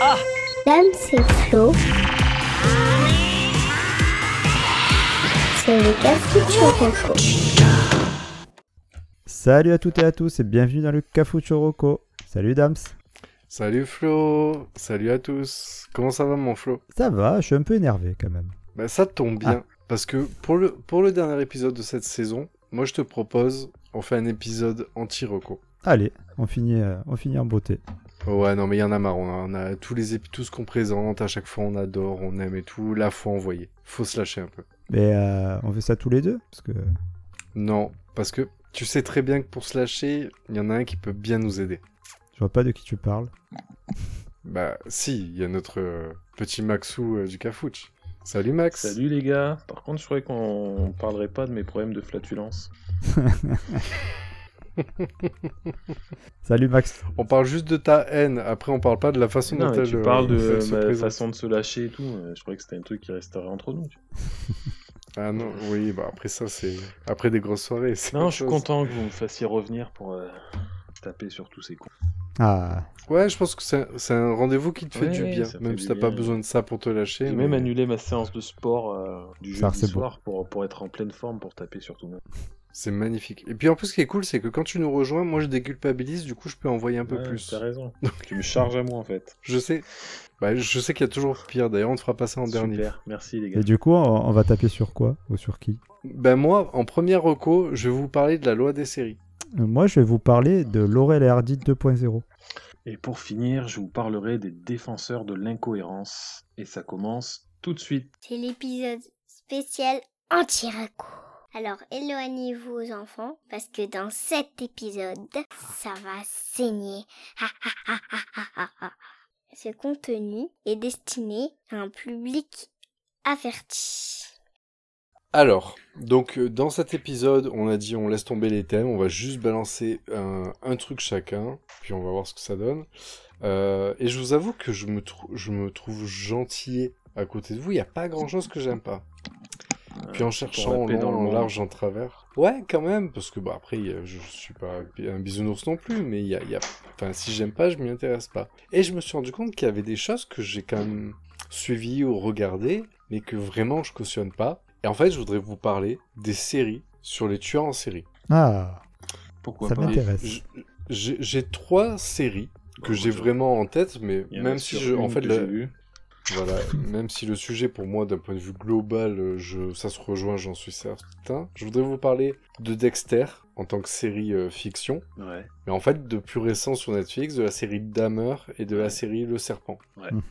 Ah Dame, c'est Flo. C'est le Cafucho Salut à toutes et à tous et bienvenue dans le Cafucho Rocco. Salut Dams. Salut Flo, salut à tous. Comment ça va mon Flo? Ça va, je suis un peu énervé quand même. Bah ça tombe bien, Ah. parce que pour le, pour le dernier épisode de cette saison, moi je te propose, on fait un épisode anti-reco. Allez, on finit, euh, on finit en beauté. Ouais, non mais il y en a marre, on a, on a tous les épis, tout ce qu'on présente, à chaque fois on adore, on aime et tout, là faut envoyer. Faut se lâcher un peu. Mais euh, on fait ça tous les deux Parce que Non, parce que tu sais très bien que pour se lâcher, il y en a un qui peut bien nous aider. je vois pas de qui tu parles. Bah si, il y a notre euh, petit Maxou euh, du Cafouche. Salut Max Salut les gars. Par contre, je croyais qu'on parlerait pas de mes problèmes de flatulence. Salut Max. On parle juste de ta haine, après on parle pas de la façon Non, dont elle tu euh, parles de elle se ma présente. façon de se lâcher et tout. euh, Je croyais que c'était un truc qui resterait entre nous. Ah non, oui, bah après ça c'est... Après des grosses soirées. Non, je suis chose. content que vous me fassiez revenir pour euh, taper sur tous ces cons. Ah, Ouais, je pense que c'est un rendez-vous qui te fait Ouais, du bien, même si t'as pas besoin de ça pour te lâcher. J'ai mais- même annulé ma séance de sport euh, du Ça, jeudi soir pour, pour être en pleine forme pour taper sur tout le monde. C'est magnifique. Et puis en plus, ce qui est cool, c'est que quand tu nous rejoins, moi je déculpabilise, du coup je peux envoyer un peu Ouais, plus. T'as raison. tu me charges à moi en fait. Je sais. Bah, je sais qu'il y a toujours pire, d'ailleurs on te fera passer en dernier. Super. Merci les gars. et du coup, on, va taper sur quoi Ou sur qui? Ben moi, en première reco, je vais vous parler de la loi des séries. Euh, Moi, je vais vous parler de Laurel et Hardy 2.0. Et pour finir, je vous parlerai des défenseurs de l'incohérence. Et ça commence tout de suite. C'est l'épisode spécial anti-raco. Alors éloignez-vous enfants parce que dans cet épisode, ça va saigner. Ce contenu est destiné à un public averti. Alors, donc euh, dans cet épisode, on a dit on laisse tomber les thèmes, on va juste balancer un, truc chacun, puis on va voir ce que ça donne. Euh, et je vous avoue que je me, je me trouve gentil à côté de vous, il n'y a pas grand chose que j'aime pas. Puis en cherchant la long, dans le monde. large, en travers. Ouais, quand même, parce que bah, après, je suis pas un bisounours non plus, mais il y a, il y a... Enfin, si j'aime pas, je m'y intéresse pas. Et je me suis rendu compte qu'il y avait des choses que j'ai quand même suivies ou regardées, mais que vraiment je cautionne pas. Et en fait, je voudrais vous parler des séries sur les tueurs en série. Ah, Pourquoi ça m'intéresse. J'ai trois séries que Oh, j'ai vraiment en tête, mais même si je, en fait, vue. Voilà, même si le sujet pour moi d'un point de vue global, euh, je, ça se rejoint, j'en suis certain. Je voudrais vous parler de Dexter en tant que série euh, fiction, Ouais. mais en fait de plus récent sur Netflix, de la série Dahmer et de la Ouais. série Le Serpent.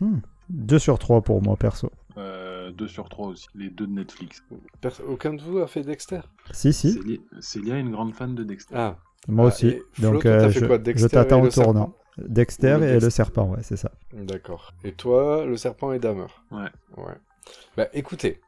Mhm. 2 sur 3 pour moi, perso. Euh, 2 sur 3 aussi. Les deux de Netflix. Pers- aucun de vous a fait Dexter? Si, si, Célia- est une grande fan de Dexter. Ah, moi Ah, aussi. Flo, Donc, t'as euh, fait je, quoi, je Dexter t'attends au tournant. Dexter et le serpent, ouais, c'est ça. d'accord. Et toi, Le Serpent et Dahmer Ouais. Ouais. Bah écoutez,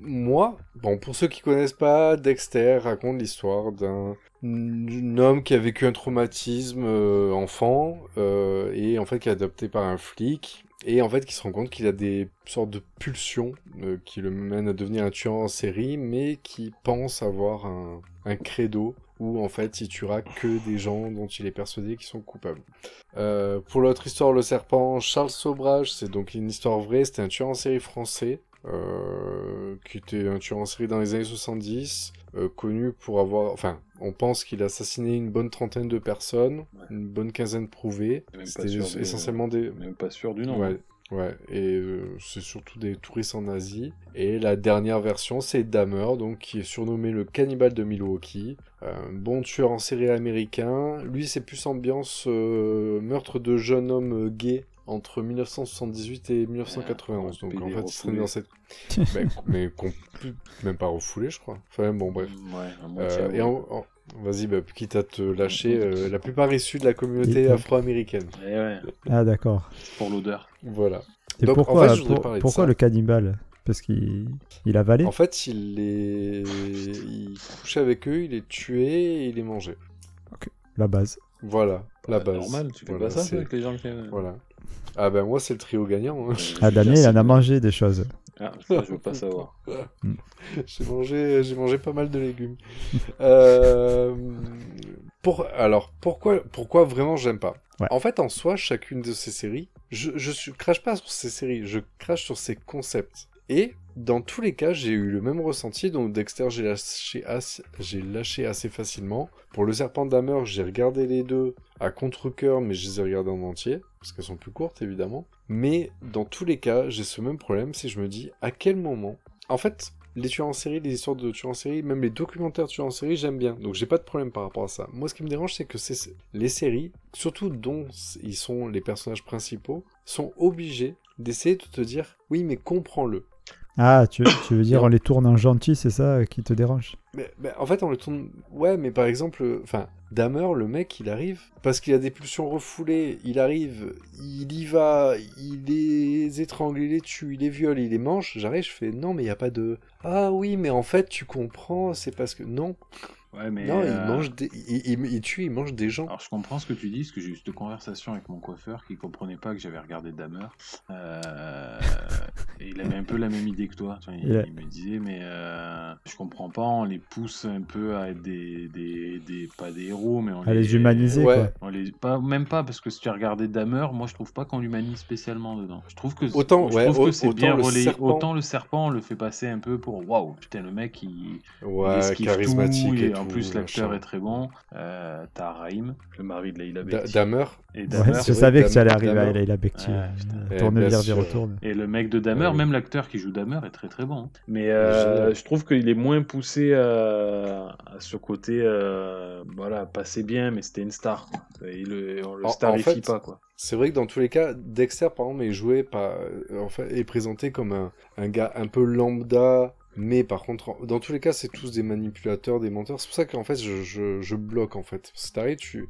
moi, bon, pour ceux qui connaissent pas, Dexter raconte l'histoire d'un un homme qui a vécu un traumatisme euh, enfant euh, et en fait qui est adopté par un flic et en fait qui se rend compte qu'il a des sortes de pulsions euh, qui le mènent à devenir un tueur en série mais qui pense avoir un, un credo où en fait il tuera que des gens dont il est persuadé qu'ils sont coupables. Euh, pour l'autre histoire, le serpent, Charles Sobrage, c'est donc une histoire vraie, c'était un tueur en série français, euh, qui était un tueur en série dans les années 70, euh, connu pour avoir, enfin, on pense qu'il a assassiné une bonne trentaine de personnes, Ouais. une bonne quinzaine prouvées, c'était de- essentiellement des... Même pas sûr du nom. Ouais, ouais, et euh, c'est surtout des touristes en Asie. Et la dernière version, c'est Dahmer, donc qui est surnommé le cannibale de Milwaukee, un bon tueur en série américain. Lui, c'est plus ambiance euh, meurtre de jeune homme euh, gay entre 1978 et 1991. Ouais, donc en fait, il serait dans cette, mais peut même pas refoulé, je crois. Enfin bon, bref. Ouais, à moitié, Euh, ouais. et en- en- Vas-y, bah, quitte à te lâcher, euh, la plupart issus de la communauté afro-américaine. Eh ouais, Ah, d'accord. pour l'odeur. Voilà. Et Donc, en pourquoi, fait, pour- le cannibale? Parce qu'il il a avalé En fait, il les... il couchait avec eux, il les tuait et il les mangeait. La base. Voilà, la Bah, base. Normal, tu fais Voilà, pas ça avec les gens qui. Voilà. Ah ben moi, c'est le trio gagnant. hein. Ah, Damien, il en a mangé des choses. Ah, ça, je veux pas savoir. j'ai mangé, j'ai mangé pas mal de légumes. Euh, pour, alors, pourquoi, pourquoi vraiment j'aime pas Ouais. En fait, en soi, chacune de ces séries, je, je crache pas sur ces séries, je crache sur ces concepts. Et dans tous les cas, j'ai eu le même ressenti. Donc Dexter, j'ai lâché, assez, j'ai lâché assez facilement. Pour le Serpent d'Hammer, j'ai regardé les deux à contre-cœur, mais je les ai regardés en entier parce qu'elles sont plus courtes évidemment. Mais dans tous les cas, j'ai ce même problème, c'est je me dis à quel moment. En fait, les tueurs en série, les histoires de tueurs en série, même les documentaires de tueurs en série, j'aime bien. Donc j'ai pas de problème par rapport à ça. Moi, ce qui me dérange, c'est que c'est les séries, surtout dont ils sont les personnages principaux, sont obligés d'essayer de te dire oui, mais comprends-le. Ah, tu, tu veux dire on les tourne en gentil, c'est ça euh, qui te dérange? Mais, mais en fait, on le tourne. Ouais, mais par exemple, enfin, Dahmer, le mec, il arrive parce qu'il a des pulsions refoulées. Il arrive, il y va, il les étrangle, il les tue, il les viole, il les mange. J'arrive, je fais non, mais il y a pas de. Ah oui, mais en fait, tu comprends, c'est parce que non, Ouais, mais. non, il euh, mange, des... il, il- il tue, il mange des gens. Alors je comprends ce que tu dis, parce que j'ai eu cette conversation avec mon coiffeur qui comprenait pas que j'avais regardé Dahmer. Euh, et il avait un peu la même idée que toi. Il, Il il me disait, mais euh, je comprends pas, on les pousse un peu à être des, des, des- pas des héros, mais on À les humaniser, Ouais. quoi. On les, pas, même pas, parce que si tu as regardé Dahmer, moi je trouve pas qu'on l'humanise spécialement dedans. Je trouve que, Autant, je ouais, trouve que c'est autant bien le relayé. serpent. Autant le serpent, on le fait passer un peu pour waouh, putain, le mec il, il Ouais, esquive charismatique tout, et, tout, plus l'acteur est très bon. Euh, T'as Raïm, le mari de Leila Bekti. Dahmer. Et Ouais, Dahmer, je savais que ça allait arriver à Leila Bekti. Ouais, euh, putain. Tourne, bien vire, retourne. Et le mec de Dahmer, Ah oui. même l'acteur qui joue Dahmer est très très bon. Mais euh, je trouve qu'il est moins poussé à, à ce côté, euh, voilà, passé bien, mais c'était une star. Et le, on le En- en starifie fait, pas, quoi. C'est vrai que dans tous les cas, Dexter, par exemple, est joué par, euh, enfin, est présenté comme un, un gars un peu lambda, mais par contre, dans tous les cas, c'est tous des manipulateurs, des menteurs. C'est pour ça qu'en fait, je, bloque, en fait. C'est pareil, tu,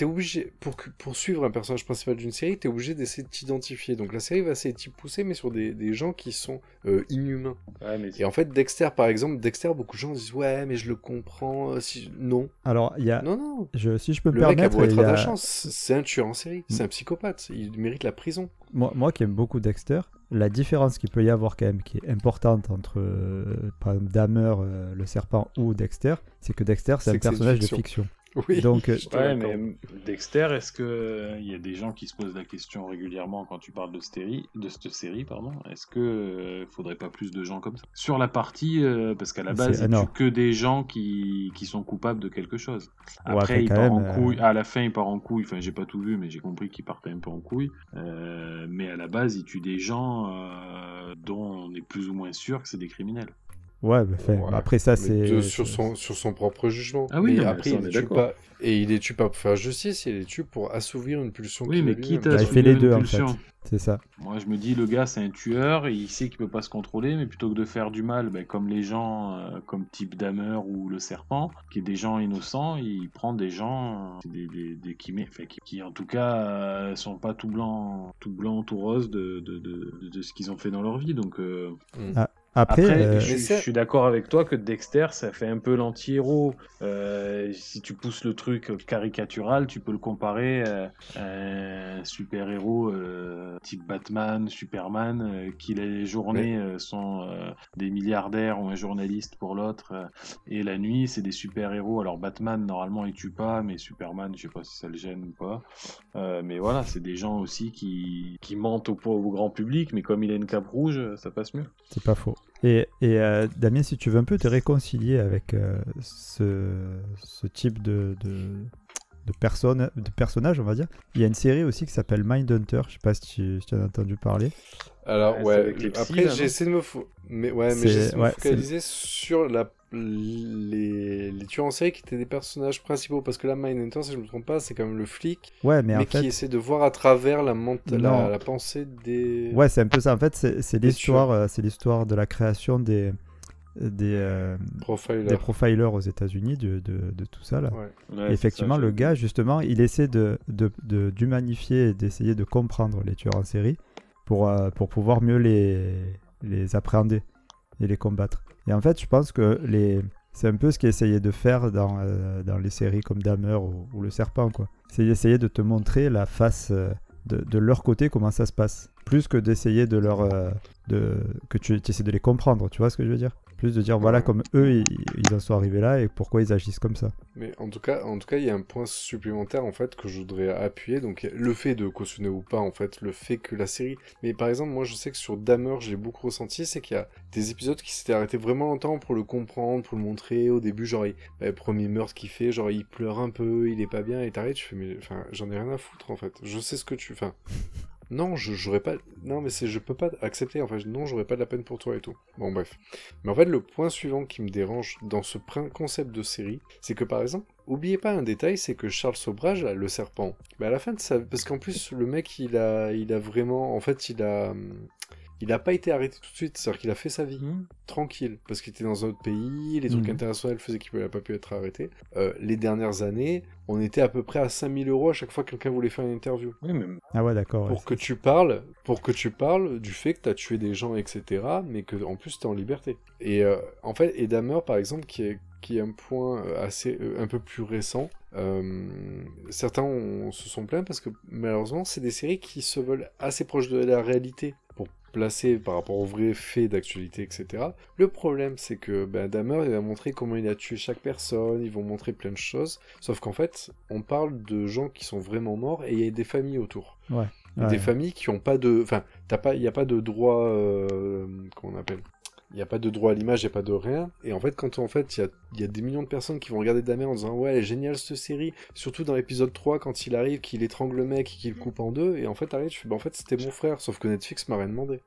t'es obligé, pour, que- pour suivre un personnage principal d'une série, t'es obligé d'essayer de t'identifier. Donc la série va essayer de t'y pousser, mais sur des, des gens qui sont euh, inhumains. Ouais, mais Et en fait, Dexter, par exemple, Dexter, beaucoup de gens disent, ouais, mais je le comprends, euh, si... non. Alors, il y a, Non, non. je, si je peux me Le mec a permettre, beau être a- attachant, c'est un tueur en série, c'est Mm. un psychopathe, il mérite la prison. moi, moi qui aime beaucoup Dexter, la différence qu'il peut y avoir quand même, qui est importante entre, euh, par exemple, Dahmer, euh, le serpent, ou Dexter, c'est que Dexter, c'est un personnage de fiction. Oui, Donc, euh, Ouais, mais Dexter, est-ce que euh, il y a des gens qui se posent la question régulièrement quand tu parles de, stéri- de cette série, pardon? Est-ce que euh, faudrait pas plus de gens comme ça? Sur la partie, euh, parce qu'à la base, C'est- il non. tue que des gens qui, qui sont coupables de quelque chose. Ouais, Après, il part même, en euh, couille. À la fin, il part en couille. Enfin, j'ai pas tout vu, mais j'ai compris qu'il partait un peu en couille. Euh, mais à la base, il tue des gens euh, dont on est plus ou moins sûr que c'est des criminels. Ouais, mais enfin, Ouais, après ça, c'est. sur, son, sur son propre jugement. Ah oui, mais non, mais après, ça, il on les est tue pas. Et il les tue pas pour faire justice, il les tue pour assouvir une pulsion Oui, mais quitte à Bah, il assouvir fait les une deux, en pulsion. fait. C'est ça. Moi, je me dis, le gars, c'est un tueur, et il sait qu'il peut pas se contrôler, mais plutôt que de faire du mal, ben, comme les gens, euh, comme type Dahmer ou le serpent, qui est des gens innocents, il prend des gens, euh, des, des, des qui, enfin, qui, qui, en tout cas, euh, sont pas tout blancs, tout blanc, tout rose de, de, de, de, de ce qu'ils ont fait dans leur vie. Donc, euh, Après, après, euh, je, suis d'accord avec toi que Dexter, ça fait un peu l'anti-héros. Euh, si tu pousses le truc caricatural, tu peux le comparer euh, à un super-héros euh, type Batman, Superman, euh, qui les journées euh, sont euh, des milliardaires ou un journaliste pour l'autre, euh, et la nuit, c'est des super-héros. Alors Batman, normalement, il tue pas, mais Superman, je sais pas si ça le gêne ou pas. Euh, mais voilà, c'est des gens aussi qui, qui mentent au, au grand public, mais comme il a une cape rouge, ça passe mieux. c'est pas faux. Et, et euh, Damien, si tu veux un peu te réconcilier avec euh, ce, ce type de, de, de, personne, de personnage, on va dire, il y a une série aussi qui s'appelle Mindhunter. Je sais pas si tu, si tu en as entendu parler. Alors, Ouais, ouais, psys, après, j'ai essayé de me, fo- mais, ouais, mais C'est- j'ai essayé de me ouais, focaliser sur la, les, les tueurs en série qui étaient des personnages principaux. Parce que là, Mindhunter, si je me trompe pas, c'est quand même le flic, Ouais, mais, mais, en qui fait, essaie de voir à travers la, la, la pensée des. ouais, c'est un peu ça. En fait, c'est l'histoire, euh, c'est l'histoire de la création des des, euh, profilers. des profilers aux États-Unis, de, de, de tout ça là. Ouais. Effectivement, le gars, justement, il essaie de, de, de- d'humanifier et d'essayer de comprendre les tueurs en série pour, euh, pour pouvoir mieux les, les appréhender et les combattre. Et en fait, je pense que les... c'est un peu ce qu'il essayait de faire dans, euh, dans les séries comme Dahmer ou, Le Serpent, quoi. C'est d'essayer de te montrer la face euh, de, de leur côté, comment ça se passe. Plus que d'essayer de leur, euh, de, que tu essaies de les comprendre, tu vois ce que je veux dire? Plus de dire, voilà, comme eux, ils, ils en sont arrivés là et pourquoi ils agissent comme ça. Mais en tout cas, en tout cas, il y a un point supplémentaire en fait que je voudrais appuyer. Donc le fait de cautionner ou pas, en fait, le fait que la série. Mais par exemple, moi, je sais que sur Dahmer, j'ai beaucoup ressenti, c'est qu'il y a des épisodes qui s'étaient arrêtés vraiment longtemps pour le comprendre, pour le montrer. Au début, genre, il... bah, le premier meurtre qu'il fait, genre, il pleure un peu, il est pas bien, et t'arrêtes. Je fais, mais enfin, j'en ai rien à foutre en fait. Je sais ce que tu. Enfin, non, je j'aurais pas. Non, mais c'est je peux pas accepter. Enfin, non, j'aurais pas de la peine pour toi et tout. Bon, bref. Mais en fait, le point suivant qui me dérange dans ce concept de série, c'est que par exemple, oubliez pas un détail, c'est que Charles Sobrage, le serpent, bah à la fin de ça, parce qu'en plus le mec, il a, il a vraiment, en fait, il a, il n'a pas été arrêté tout de suite, c'est-à-dire qu'il a fait sa vie Mmh. tranquille, parce qu'il était dans un autre pays, les trucs Mhm. internationaux faisaient qu'il n'avait pas pu être arrêté. Euh, les dernières années, on était à peu près à 5000 euros à chaque fois que quelqu'un voulait faire une interview. Oui, mais Ah ouais, d'accord. ouais, Pour que tu parles, pour que tu parles du fait que tu as tué des gens, etc., mais que en plus tu es en liberté. Et euh, en fait, et Dahmer, par exemple, qui est, qui est un point euh, assez, euh, un peu plus récent, euh, certains ont- se sont plaints parce que malheureusement, c'est des séries qui se veulent assez proches de la réalité placer par rapport aux vrais faits d'actualité, etc. Le problème, c'est que ben, Dahmer, il va montrer comment il a tué chaque personne, ils vont montrer plein de choses, sauf qu'en fait, on parle de gens qui sont vraiment morts et il y a des familles autour. Ouais. Des familles qui ont pas de... Enfin, t'as pas... il n'y a pas de droit... Euh... Comment on appelle? Il n'y a pas de droit à l'image, il a pas de rien. Et en fait, quand en fait, il y a, des millions de personnes qui vont regarder Dahmer en disant Ouais, elle est cette série. Surtout dans l'épisode 3, quand il arrive, qu'il étrangle le mec et qu'il coupe en deux. Et en fait, t'arrives, tu fais Bah, en fait, c'était mon frère. Sauf que Netflix m'a rien demandé.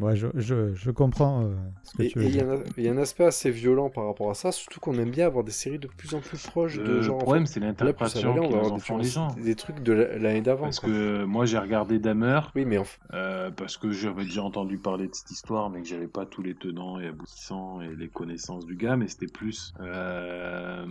Ouais, je, je, je comprends euh, ce que Et tu veux il y, dire. a un- il y a un aspect assez violent par rapport à ça. Surtout qu'on aime bien avoir des séries de plus en plus proches de le genre. en problème, c'est l'interprétation qu'ils en font les gens. des trucs de la- l'année d'avant. Parce quoi. que moi, j'ai regardé Dahmer. Oui, mais. Euh, parce que j'avais déjà entendu parler de cette histoire, mais que j'avais pas tous les tenants et aboutissants et les connaissances du gars, mais c'était plus euh,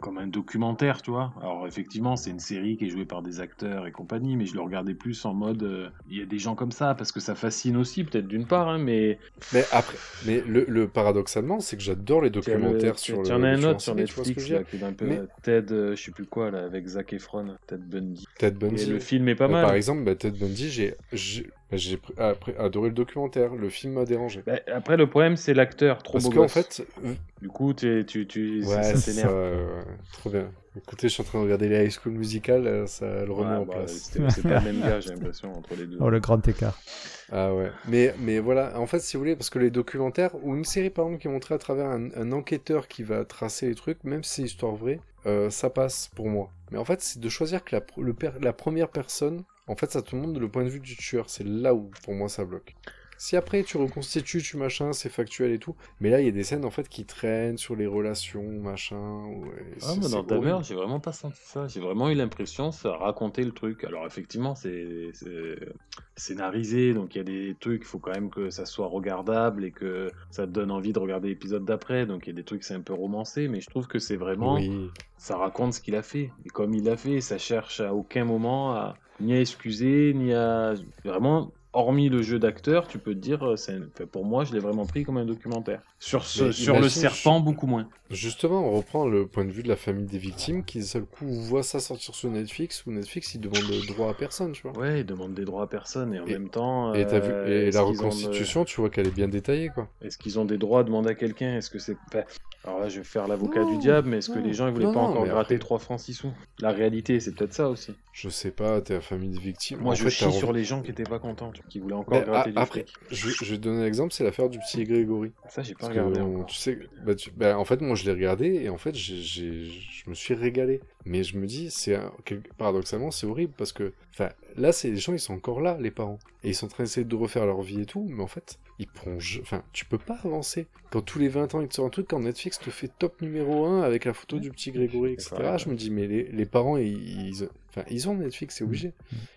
comme un documentaire, tu vois. Alors effectivement, c'est une série qui est jouée par des acteurs et compagnie, mais je le regardais plus en mode, euh, il y a des gens comme ça, parce que ça fascine aussi, peut-être d'une part, hein, mais Mais après, mais le, le paradoxalement, c'est que j'adore les documentaires sur le. Tu en as un sur autre sur Netflix, là, qui est un peu Mais- Ted, euh, je sais plus quoi, là, avec Zac Efron, Ted Bundy. Ted Et Bundy. le film est pas Bah, mal. Par exemple, bah, Ted Bundy, j'ai j'ai bah, après adoré le documentaire. Le film m'a dérangé. Bah, après, le problème, c'est l'acteur, trop Parce beau qu'en gosse. fait, Du coup, tu, tu, tu, ouais, ça ça, t'énerve. euh, trop bien. Écoutez, je suis en train de regarder les High School Musical, euh, ça le remet Ouais, en bah, place. c'était- C'est pas le même gars, j'ai l'impression, entre les deux. Oh, le grand écart. Ah ouais. Mais, mais voilà, en fait, si vous voulez, parce que les documentaires, ou une série par exemple qui est montrée à travers un, enquêteur qui va tracer les trucs, même si c'est histoire vraie, euh, ça passe pour moi. Mais en fait, c'est de choisir que la, la première personne, en fait, ça te montre le point de vue du tueur. C'est là où, pour moi, ça bloque. Si après tu reconstitues, tu machin, c'est factuel et tout. Mais là, il y a des scènes en fait qui traînent sur les relations, machin. ouais, Ah, mais dans Dahmer, horrible. j'ai vraiment pas senti ça. J'ai vraiment eu l'impression ça raconter le truc. Alors effectivement, c'est c'est scénarisé, donc il y a des trucs, il faut quand même que ça soit regardable et que ça te donne envie de regarder l'épisode d'après. Donc il y a des trucs, c'est un peu romancé, mais je trouve que c'est vraiment, Oui. ça raconte ce qu'il a fait. Et comme il l'a fait, ça cherche à aucun moment à ni à excuser, ni à vraiment. Hormis le jeu d'acteur, tu peux te dire, euh, pour moi, je l'ai vraiment pris comme un documentaire. Sur, ce, Mais sur le serpent, beaucoup moins. Justement, on reprend le point de vue de la famille des victimes qui, d'un seul coup, voit ça sortir sur Netflix, où Netflix, il demande le droit à personne, tu vois. Ouais, ils demandent des droits à personne et en Et- même temps. Et, vu, euh, et la qu'ils ont de- reconstitution, tu vois qu'elle est bien détaillée, quoi. Est-ce qu'ils ont des droits à demander à quelqu'un? Est-ce que c'est. enfin, alors là, je vais faire l'avocat du diable, mais est-ce que les gens ils voulaient non, pas encore gratter après- 3 francs 6 sous? La réalité, c'est peut-être ça aussi. Je sais pas, t'es la famille des victimes. Moi, En je fait, chie sur les gens qui étaient pas contents, tu vois, qui voulaient encore gratter du après, je, je vais te donner un exemple, c'est l'affaire du petit Grégory. Ça, j'ai pas Parce regardé on- encore. tu sais, bah, tu- bah, en fait, moi, je l'ai regardé et en fait, j'ai, j'ai- je me suis régalé. Mais je me dis, c'est paradoxalement, c'est horrible parce que, enfin, là, c'est les gens, ils sont encore là, les parents, et ils sont en train d'essayer de refaire leur vie et tout, mais en fait, ils je- enfin, tu peux pas avancer. Quand tous les 20 ans, ils te sortent un truc, quand Netflix te fait top numéro 1 avec la photo du petit Grégory, etc. Je me dis, mais les, les parents, ils, ils- enfin, ils ont Netflix, c'est obligé.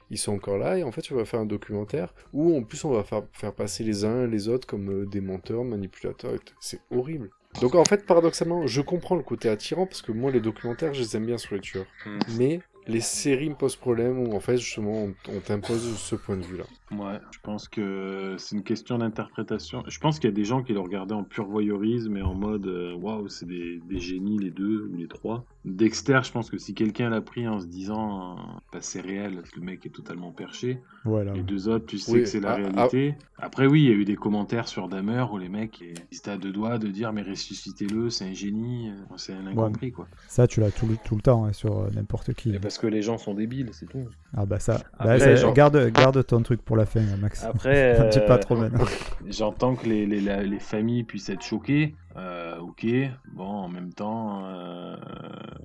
Ils sont encore là et en fait, tu vas faire un documentaire où en plus on va faire, faire passer les uns les autres comme euh, des menteurs, manipulateurs. et tout. C'est horrible. Donc en fait, paradoxalement, je comprends le côté attirant parce que moi, les documentaires, je les aime bien sur les tueurs. Hmm. Mais les séries me posent problème où en fait, justement, on, on t'impose ce point de vue-là. Ouais, je pense que c'est une question d'interprétation. Je pense qu'il y a des gens qui le regardaient en pur voyeurisme et en mode euh, waouh, c'est des, des génies les deux ou les trois. Dexter, je pense que si quelqu'un l'a pris en se disant, bah, c'est réel, le mec est totalement perché. Voilà. Les deux autres, tu sais Oui, que c'est la ah, réalité. Après, oui, il y a eu des commentaires sur Damer où les mecs ils étaient à deux doigts de dire, mais ressuscitez-le, c'est un génie, euh, c'est un incompris, quoi. Ça, tu l'as tout, le- tout le temps hein, sur euh, n'importe qui. Et parce que les gens sont débiles, c'est tout. Ah bah ça. Après, Bah, ça- garde, garde ton truc pour la fin, hein, Max. Après, euh, pas trop maintenant. J'entends que les, les, la- les familles puissent être choquées. Euh, ok, bon, en même temps, euh,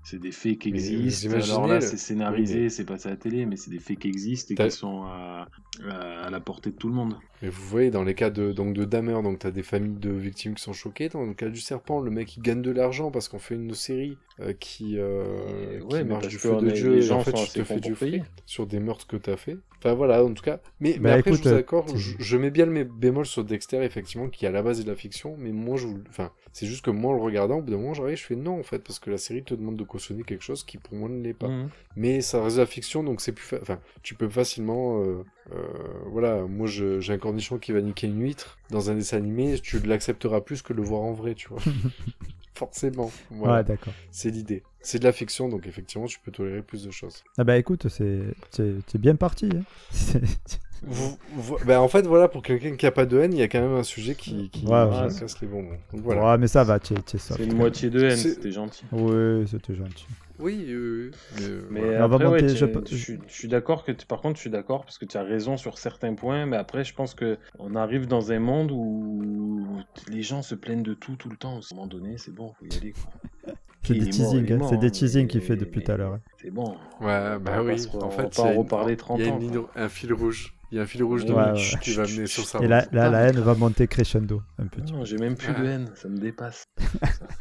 c'est des faits qui existent. Alors là, c'est scénarisé, Oui, mais- c'est passé à la télé, mais c'est des faits qui existent et qui sont à, à- à la portée de tout le monde. Mais vous voyez, dans les cas de, donc de Dahmer, donc t'as des familles de victimes qui sont choquées. Dans le cas du serpent, le mec il gagne de l'argent parce qu'on fait une série euh, qui, euh, Et- ouais, marche du feu on de Dieu. les et gens en fait, tu te fais du fric sur des meurtres que t'as fait. Enfin voilà, en tout cas. Mais, mais, Bah, après, écoute, je vous accorde, je, je mets bien le bémol sur Dexter, effectivement, qui à la base est de la fiction. Mais moi, je vous... enfin, c'est juste que moi, en le regardant, au bout d'un moment, j'arrive, je fais non, en fait, parce que la série te demande de cautionner quelque chose qui pour moi ne l'est pas Mhm. mais ça reste de la fiction donc c'est plus fa- enfin tu peux facilement euh, euh, voilà moi j'ai un cornichon qui va niquer une huître dans un dessin animé tu l'accepteras plus que le voir en vrai tu vois forcément voilà Ouais, d'accord. c'est l'idée c'est de la fiction donc effectivement tu peux tolérer plus de choses Ah bah écoute, c'est c'est- c'est bien parti. hein. Vous- vous- ben, en fait voilà pour quelqu'un qui a pas de haine il y a quand même un sujet qui, qui, Ouais, qui ouais. casse les bonbons donc voilà Ouais, mais ça va, tu es, tu es soft, C'est une moitié de haine, c'était gentil. Oui, c'était gentil. oui euh, mais, euh, Mais voilà. On va après, ouais, monter, tu- je- je, suis- je suis d'accord que par contre, je suis d'accord parce que tu as raison sur certains points, mais après, je pense que on arrive dans un monde où les gens se plaignent de tout tout le temps. À un moment donné, c'est bon, faut y aller. quoi. C'est des teasings, hein, c'est des teasings qu'il fait depuis tout à l'heure. hein. C'est bon. Ouais, bah On va oui. En on fait, va il pas y a en reparler 30 il y a ans. une quoi. ligne- un fil rouge. Il y a un fil rouge de Ouais, ouais. qui va mener sur sa Et là, route. là, la haine va monter crescendo un petit Non, j'ai même plus de haine, ça me dépasse.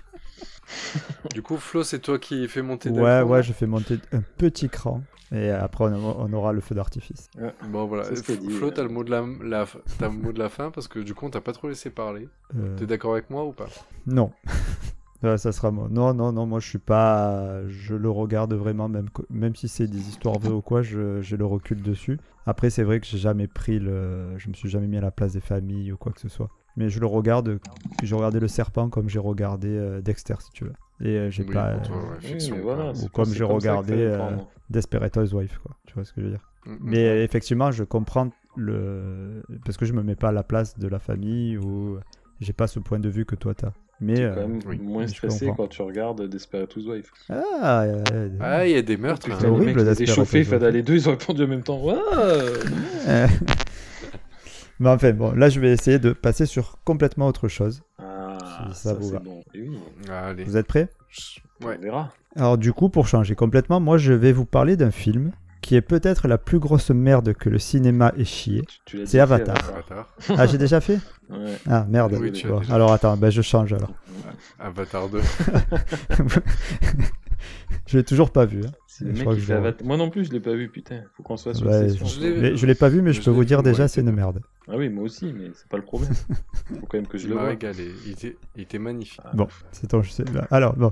Du coup, Flo, c'est toi qui fais monter Ouais, ouais, je fais monter un petit cran. Et après, on, aura le feu d'artifice. Bon, voilà. Flo, euh. t'as le, mot de la, la... t'as le mot de la fin parce que du coup, on t'a pas trop laissé parler. Euh, T'es d'accord avec moi ou pas? Non. Ouais, ça sera moi. Non, non, non, moi je suis pas. Je le regarde vraiment, même, même si c'est des histoires vraies ou quoi, je- j'ai le recul dessus. Après, c'est vrai que j'ai jamais pris le. Je me suis jamais mis à la place des familles ou quoi que ce soit. Mais je le regarde. J'ai regardé le serpent comme j'ai regardé euh, Dexter, si tu veux. Et euh, j'ai Oui, pas. toi, euh, ouais, fiction, voilà, Ou comme j'ai regardé, euh. Desperate Housewife, quoi. Tu vois ce que je veux dire? Mm, mm. Mais euh, effectivement, je comprends le. Parce que je me mets pas à la place de la famille ou. J'ai pas ce point de vue que toi t'as. Mais. T'es euh, quand même oui, moins stressé quand tu regardes Desperate Housewives. Ah, euh, euh, Ah, il y a des meurtres. Putain, hein. c'est les horrible mecs, ils étaient fallait les deux, ils ont répondu en même temps. Mais enfin, bon, là je vais essayer de passer sur complètement autre chose. Ah, Si ça ça, vous va. c'est bon. Oui, allez. Vous êtes prêts? Ouais. on verra. Alors, du coup, pour changer complètement, moi je vais vous parler d'un film qui est peut-être la plus grosse merde que le cinéma ait chié. C'est Avatar. Ah, j'ai déjà fait Ouais. Ah, merde. Oui, tu Bon, as déjà alors attends, ben, je change alors. Avatar 2. je l'ai toujours pas vu. hein. Le mec qui fait Avatar. Moi non plus, je l'ai pas vu, putain. Faut qu'on soit sur Ouais, je je l'ai pas vu, mais je Je peux vous dire vu, déjà, ouais, c'est une merde. Ah oui, moi aussi, mais c'est pas le problème. Faut quand même que je Il le vois. régalé. Il était, il était magnifique. Ah, Bon, c'est ton. je sais- Alors, bon.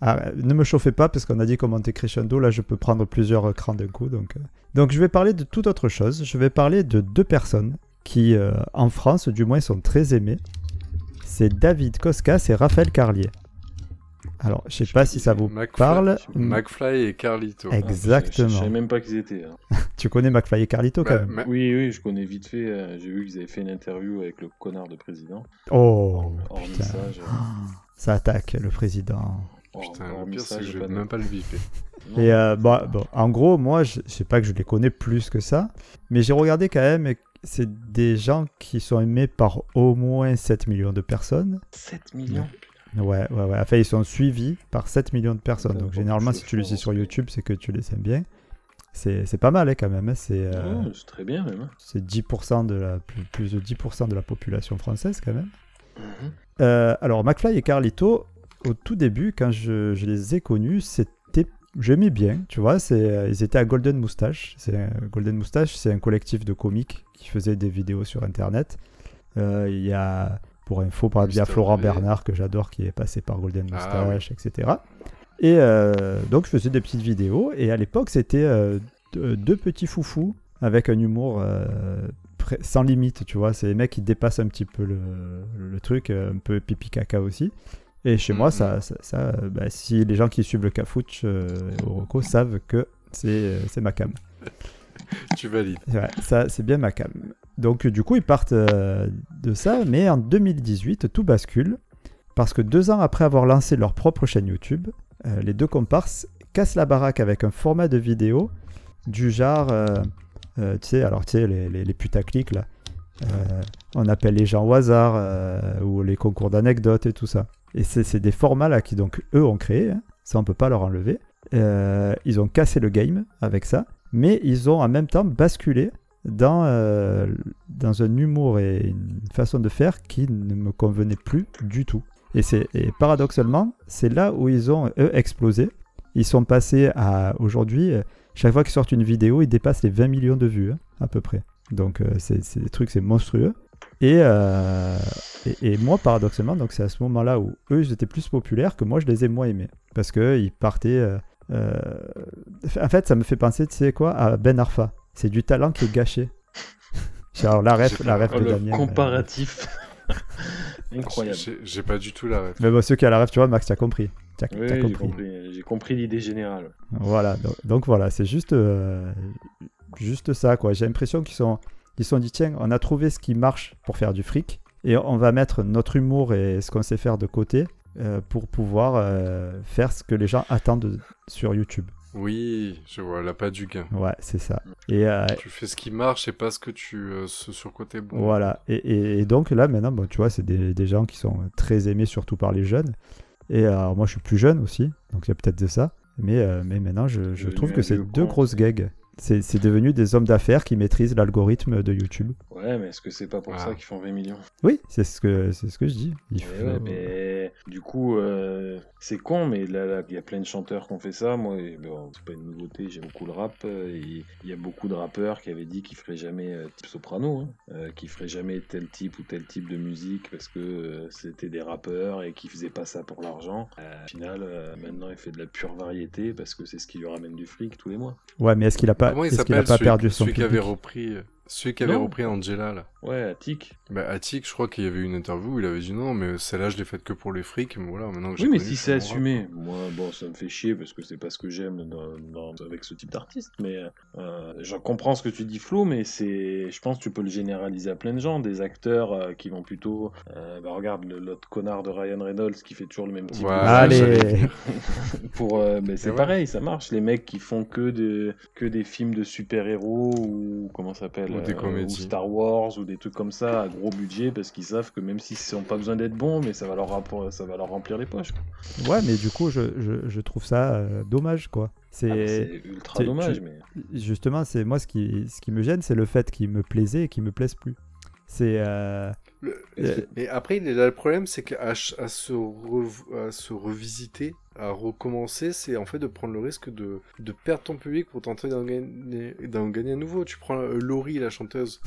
Ah, ne me chauffez pas parce qu'on a dit commenter crescendo. Là, je peux prendre plusieurs crans d'un coup. Donc, euh. donc, je vais parler de toute autre chose. Je vais parler de deux personnes qui, euh, en France, du moins, sont très aimées. C'est David Koskas et Raphaël Carlier. Alors, je sais Je pas si ça vous. McFly- parle. McFly et Carlito. Ah, Exactement. Je, je savais même pas qu'ils étaient. hein. Tu connais McFly et Carlito quand Bah, même. ma- Oui, oui, je connais vite fait. euh, J'ai vu qu'ils avaient fait une interview avec le connard de président. Oh, putain. ça attaque le président. Hor- Putain, le pire, c'est que je vais même pas le. Non, Et euh, c'est bon, en gros, moi, je je sais pas que je les connais plus que ça, mais j'ai regardé quand même, et c'est des gens qui sont aimés par au moins 7 millions de personnes. 7 millions. Ouais, ouais, ouais. Enfin, ils sont suivis par 7 millions de personnes. Donc, généralement, si tu les suis sur YouTube, c'est que tu les aimes bien. C'est c'est pas mal, hein, quand même. hein. C'est euh, Oh, c'est très bien, même. hein. c'est 10% de la, plus, plus de 10% de la population française, quand même. Mhm. Euh, alors, McFly et Carlito, au tout début, quand je, je les ai connus, c'était. J'aimais bien, tu vois, c'est, euh, ils étaient à Golden Moustache. C'est, un- Golden Moustache, c'est un collectif de comiques qui faisait des vidéos sur Internet. Euh, Il y a, pour info, par exemple, il y a Mister Florent. Bernard que j'adore qui est passé par Golden Ah, Moustache, etc. Et euh, donc, je faisais des petites vidéos. Et à l'époque, c'était euh, deux, petits foufous avec un humour euh, sans limite, tu vois. C'est les mecs qui dépassent un petit peu le, le truc, euh, un peu pipi caca aussi. Et chez moi, Mhm. ça, ça, ça, euh, bah, si les gens qui suivent le Cafouche euh, au Rocco savent que c'est euh, c'est ma cam. Tu valides. Ouais, ça, c'est bien ma cam. Donc, du coup, ils partent euh, de ça, mais en 2018, tout bascule. Parce que deux ans après avoir lancé leur propre chaîne YouTube, euh, les deux comparses cassent la baraque avec un format de vidéo du genre, euh, tu sais, alors tu sais, les, les, les putaclics là. Euh, on appelle les gens au hasard euh, ou les concours d'anecdotes et tout ça. Et c'est des formats là qui donc eux ont créé, hein. ça on peut pas leur enlever. Euh, ils ont cassé le game avec ça, mais ils ont en même temps basculé dans, euh, dans un humour et une façon de faire qui ne me convenait plus du tout. Et, et paradoxalement, c'est là où ils ont, eux, explosé. Ils sont passés à, aujourd'hui, euh, chaque fois qu'ils sortent une vidéo, ils dépassent les 20 millions de vues, hein, à peu près. Donc c'est des trucs, c'est monstrueux. Et, euh, et, et moi, paradoxalement, donc c'est à ce moment-là où eux, ils étaient plus populaires que moi, je les ai moins aimés. Parce qu'ils partaient... euh, euh, en fait, ça me fait penser, tu sais quoi, à Ben Arfa. C'est du talent qui est gâché. Genre la ref, la ref Oh, de le Damien. euh, comparatif. Incroyable. J'ai pas du tout la ref. Mais bon, ceux qui ont la ref, tu vois, Max, tu as compris. Tu as, Oui, t'as j'ai compris. compris, j'ai compris l'idée générale. Voilà, donc, donc voilà, c'est juste, euh, juste ça, quoi. J'ai l'impression qu'ils sont, ils se sont dit, tiens, on a trouvé ce qui marche pour faire du fric, et on va mettre notre humour et ce qu'on sait faire de côté euh, pour pouvoir euh, faire ce que les gens attendent sur YouTube. Oui, je vois, la pas du gain. Ouais, c'est ça. Et, euh, Tu fais ce qui marche et pas ce que tu, ce sur quoi t'es bon. Voilà, et, et- et donc là maintenant, bon, tu vois, c'est des, des gens qui sont très aimés surtout par les jeunes. Et alors moi je suis plus jeune aussi, donc il y a peut-être de ça. Mais, mais maintenant je, je trouve que c'est deux grosses gags. C'est c'est devenu des hommes d'affaires qui maîtrisent l'algorithme de YouTube. Ouais, mais est-ce que c'est pas pour Ah. ça qu'ils font 20 millions? Oui, c'est ce que, c'est ce que je dis. Il Eh faut- ouais, mais du coup, euh, c'est con, mais là, il y a plein de chanteurs qui ont fait ça. Moi, bon, c'est pas une nouveauté, j'aime beaucoup le rap. euh, et Il y a beaucoup de rappeurs qui avaient dit qu'ils feraient jamais euh, type soprano, hein, euh, qu'ils feraient jamais tel type ou tel type de musique parce que euh, c'était des rappeurs et qu'ils faisaient pas ça pour l'argent. Euh, au final, euh, maintenant, il fait de la pure variété parce que c'est ce qui lui ramène du fric tous les mois. Ouais, mais est-ce qu'il a pas, Comment il est-ce qu'il a pas celui, perdu son celui qui avait repris, euh, celui qui avait Non. repris Angela là Ouais, Attic. Bah Attic, je crois qu'il y avait eu une interview où il avait dit non, mais celle-là je l'ai faite que pour les frics, mais voilà, maintenant que Oui, mais connu, si c'est assumé, moi, bon, ça me fait chier parce que c'est pas ce que j'aime dans- dans- avec ce type d'artiste. Mais euh, je comprends ce que tu dis, Flo, mais c'est, je pense que tu peux le généraliser à plein de gens, des acteurs euh, qui vont plutôt, euh, bah, regarde le- l'autre connard de Ryan Reynolds qui fait toujours le même type. de Voilà, Allez. pour euh, mais c'est ouais. pareil ça marche les mecs qui font que de que des films de super héros ou comment ça s'appelle Ou des euh, comédies. ou Star Wars ou des trucs comme ça à gros budget parce qu'ils savent que même s'ils n'ont pas besoin d'être bons mais ça va leur rapport- ça va leur remplir les poches quoi. Ouais, mais du coup, je, je, je trouve ça euh, dommage, quoi. Ah, C'est c'est ultra dommage tu- mais justement, c'est moi ce qui, ce qui me gêne, c'est le fait qu'il me plaisait et qu'il me plaise plus. C'est euh, Le- Mais après, là le problème, c'est qu'à à se, rev- à se revisiter, à recommencer, c'est en fait de prendre le risque de, de perdre ton public pour tenter d'en gagner, d'en gagner un nouveau. Tu prends euh, Laurie, la chanteuse.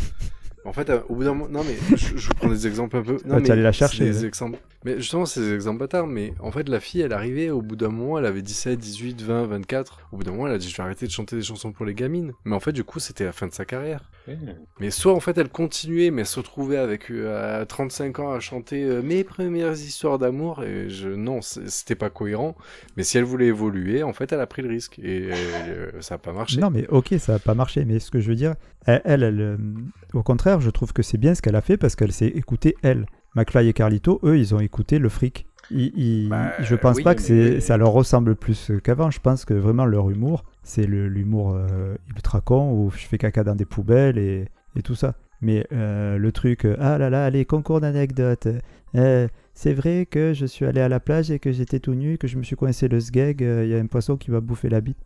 En fait, euh, au bout d'un moment, non mais je, je prends des exemples un peu. Non, Ah, tu mais allais la chercher, Des exemples. Mais justement, c'est des exemples bâtards. Mais en fait, la fille, elle arrivait au bout d'un moment, elle avait 17, 18, 20, 24. Au bout d'un moment, elle a dit, je vais arrêter de chanter des chansons pour les gamines. Mais en fait, du coup, c'était la fin de sa carrière. Mais soit en fait elle continuait, mais elle se retrouvait avec euh, à 35 ans à chanter euh, mes premières histoires d'amour. Et je non, c'était pas cohérent. Mais si elle voulait évoluer, en fait, elle a pris le risque et euh, ça a pas marché. Non, mais ok, ça n'a pas marché. Mais ce que je veux dire, elle, elle, elle, euh, au contraire, je trouve que c'est bien ce qu'elle a fait parce qu'elle s'est écoutée elle. McFly et Carlito, eux, ils ont écouté le fric. Ils- ils- Bah, je pense oui, pas que mais- ça leur ressemble plus qu'avant. Je pense que vraiment leur humour, c'est l'humour euh, ultra con où je fais caca dans des poubelles et, et tout ça. Mais euh, le truc, euh, ah là là, allez, concours d'anecdotes. Euh, c'est vrai que je suis allé à la plage et que j'étais tout nu, que je me suis coincé le sgeg, il y a un poisson qui va bouffer la bite.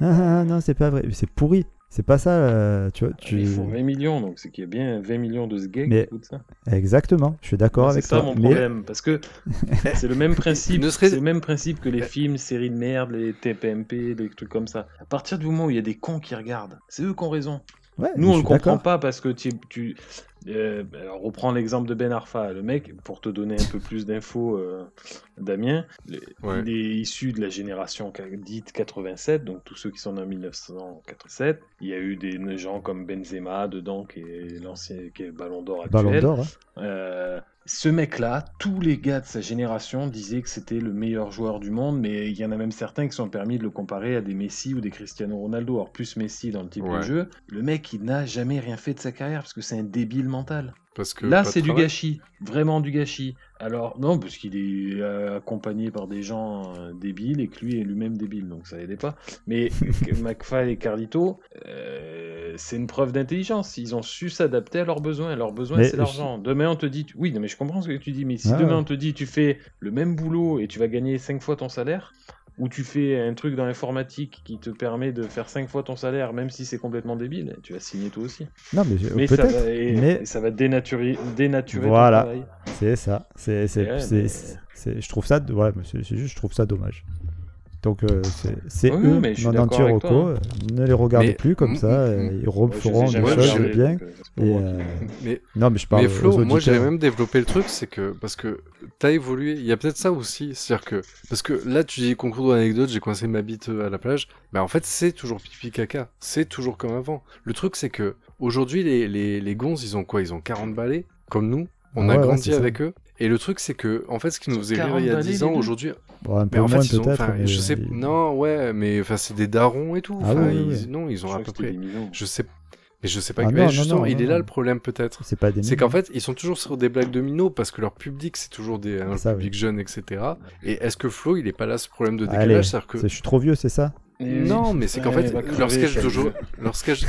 Ah, ah, non, c'est pas vrai. C'est pourri. C'est pas ça, euh, tu vois. Tu... Ils font 20 millions donc c'est qu'il y a bien 20 millions de ce gars qui Mais- écoutent ça. Exactement, je suis d'accord avec c'est ça mon mais problème parce que c'est le même principe Ne serait- c'est le même principe que les films séries de merde les TPMP les trucs comme ça à partir du moment où il y a des cons qui regardent c'est eux qui ont raison ouais, Nous, on le comprend pas parce que tu, tu... Euh, alors, on reprend l'exemple de Ben Arfa. Le mec, pour te donner un peu plus d'infos, euh, Damien, le- Ouais. il est issu de la génération dite 87, donc tous ceux qui sont nés en 1987. Il y a eu des gens comme Benzema dedans, qui est l'ancien, qui est le Ballon d'Or actuel. Ballon d'or. hein. Euh, ce mec-là, tous les gars de sa génération disaient que c'était le meilleur joueur du monde, mais il y en a même certains qui sont permis de le comparer à des Messi ou des Cristiano Ronaldo. Alors plus Messi dans le type Ouais. de jeu. Le mec, il n'a jamais rien fait de sa carrière parce que c'est un débile mental. Parce que Là, c'est du gâchis, vraiment du gâchis. Alors non, parce qu'il est euh, accompagné par des gens euh, débiles et que lui est lui-même débile, donc ça aidait pas. Mais McFly et Carlito, euh, c'est une preuve d'intelligence. Ils ont su s'adapter à leurs besoins. Leurs besoins, c'est l'argent. Demain, on te dit, oui, non, mais je comprends ce que tu dis, mais si Ah, demain ouais. on te dit, tu fais le même boulot et tu vas gagner 5 fois ton salaire, ou tu fais un truc dans l'informatique qui te permet de faire 5 fois ton salaire, même si c'est complètement débile, tu vas signer toi aussi. Non, mais, je- Mais ça va, et- mais- et ça va dénaturer, dénaturer ton Voilà. travail. C'est ça. C'est, Ouais, mais- je trouve ça, ouais, c'est juste, je trouve ça dommage. Donc euh, c'est, Oui, eux, anti-roco. toi, euh, Ne les regardez Mais- plus comme mm, ça. euh. Ils referont des choses bien. euh, Et, euh, Mais Non, mais je parle Mais aux Flo, moi j'avais même développé le truc, c'est que parce que t'as évolué, il y a peut-être ça aussi, c'est-à-dire que parce que là tu dis concours d'anecdotes, j'ai coincé ma bite à la plage, mais en fait c'est toujours pipi caca, c'est toujours comme avant. Le truc c'est que aujourd'hui les, les les gonzes ils ont quoi? Ils ont 40 balais comme nous, on a ouais, grandi ça. avec eux. Et le truc c'est que en fait ce qui nous faisait rire 40 il y a balais, 10 les ans aujourd'hui, Bon, un peu mais en moins fait ils ont, mais, je sais, non ouais, mais enfin c'est des darons et tout, Ah ils- non ils ont Je à peu près, je sais, mais je sais pas, Ah que- non, mais non, justement non, il non, est là le problème peut-être. C'est pas des C'est qu'en fait, ils sont toujours sur des blagues de minots parce que leur public, c'est toujours des, un Ça, public jeune, etc. Et est-ce que Flo, il est pas là ce problème de décalage C'est-à-dire que... je suis trop vieux, c'est ça? Non, mais c'est qu'en Ouais, fait, leur sketch leur sketch,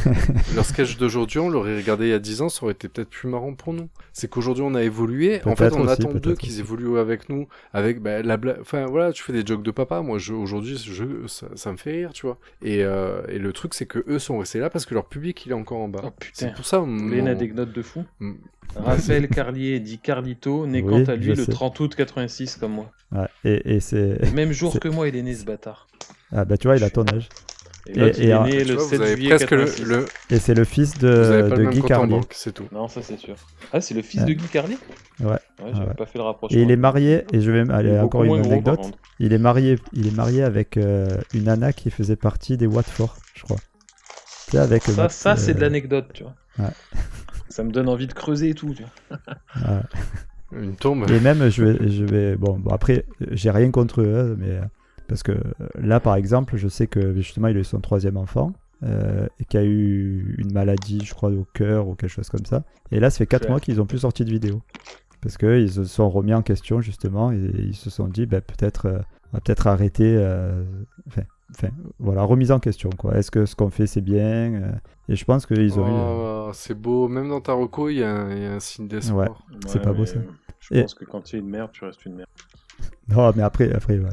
leur sketch d'aujourd'hui, on l'aurait regardé il y a 10 ans, ça aurait été peut-être plus marrant pour nous. C'est qu'aujourd'hui, on a évolué. En fait, on aussi, attend d'eux qu'ils évoluent avec nous, avec bah, la blague. Enfin, voilà, tu fais des jokes de papa. Moi, je, aujourd'hui, je, ça, ça me fait rire, tu vois. Et, euh, et le truc, c'est que eux sont restés là parce que leur public, il est encore en bas. Oh putain. c'est pour ça. Vous voulez une anecdote de fou Mm. Raphaël Carlier dit Carlito, né Oui, quant à lui le sais. 30 août 86 comme moi. Ouais, et, et c'est. Même jour C'est- que moi, il est né ce bâtard. Ah bah tu vois, il a ton âge. Et, Et- l'autre, il et est en- né Tu le vois, 7 vous avez juillet presque le, 86. le- Et c'est le fils vous avez de, pas de le même Guy Carlier. c'est tout. Non, ça c'est sûr. Ah, c'est le fils Ouais. de Guy Carlier? Ouais. Ouais, j'avais ouais. pas fait le rapprochement. Et il est marié, et je vais aller encore une gros, anecdote. Il est marié, il est marié avec euh, une nana qui faisait partie des Watford, je crois. Tu sais, avec Ça, Matt, ça c'est de euh, l'anecdote, tu vois. ouais. Ça me donne envie de creuser et tout, tu vois. ouais. Une tombe. Et même, je vais, je vais, bon, bon après, j'ai rien contre eux, hein, mais euh, parce que euh, là, par exemple, je sais que justement, il a eu son troisième enfant euh, et qui a eu une maladie, je crois, au cœur ou quelque chose comme ça. Et là, ça fait 4 Ouais. mois qu'ils ont plus sorti de vidéo parce que ils se sont remis en question justement et ils se sont dit, ben, peut-être, euh, on va peut-être arrêter. euh, Enfin, enfin, voilà, remise en question, quoi. Est-ce que ce qu'on fait, c'est bien Et je pense qu'ils ont eu. euh, Oh, c'est beau. Même dans ta reco, il y, a un- il y a un signe d'espoir. C'est pas beau, ça. Je Et- pense que quand tu es une merde, tu restes une merde. Non, mais après, après ouais,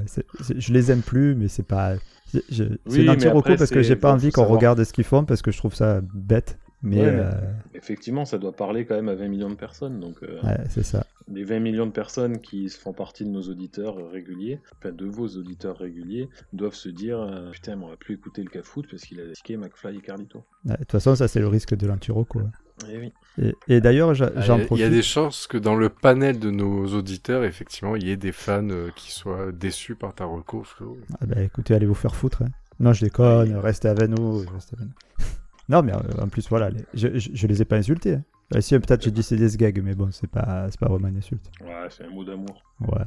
je les aime plus, mais c'est pas. C'est Oui, une après, parce que j'ai pas envie qu'on regarde ce qu'ils font parce que je trouve ça bête. Mais Ouais, mais- euh, Effectivement, ça doit parler quand même à 20 millions de personnes. Donc, euh, ouais, c'est ça. les 20 millions de personnes qui font partie de nos auditeurs réguliers, enfin de vos auditeurs réguliers, doivent se dire euh, Putain, mais on va plus écouter le Cafoot parce qu'il a tiqué McFly et Carlito. Ouais, De toute façon, ça, c'est le risque de l'anti-roco. Eh oui. Et, et d'ailleurs, Ah, j'en Il y a- il y profite. a des chances que dans le panel de nos auditeurs, effectivement, il y ait des fans euh, qui soient déçus par ta reco, Flo. Ah bah, écoutez, allez vous faire foutre. hein. Non, je déconne, restez avec nous. restez avec nous. non, mais euh, en plus, voilà, les- je, je, je les ai pas insultés. hein. Euh, si, peut-être j'ai dit c'est des gags, mais bon, c'est pas, c'est pas vraiment une insulte. Ouais, c'est un mot d'amour. Ouais.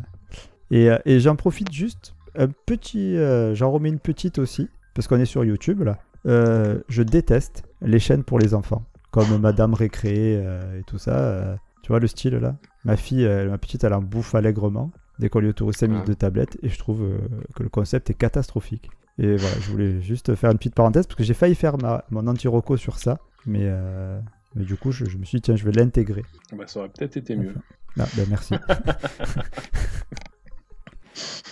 Et, et j'en profite juste, un petit, euh, j'en remets une petite aussi, parce qu'on est sur YouTube là. Euh, je déteste les chaînes pour les enfants, comme Madame Récré euh, et tout ça. euh, tu vois le style là? Ma fille, euh, ma petite, elle en bouffe allègrement dès qu'on lui autorise 5 minutes Ouais. de tablette, et je trouve euh, que le concept est catastrophique. Et voilà, je voulais juste faire une petite parenthèse, parce que j'ai failli faire ma, mon anti-roco sur ça, mais, euh, mais du coup, je, je me suis dit, tiens, je vais l'intégrer. Bah, ça aurait peut-être été mieux. Ah, ben merci.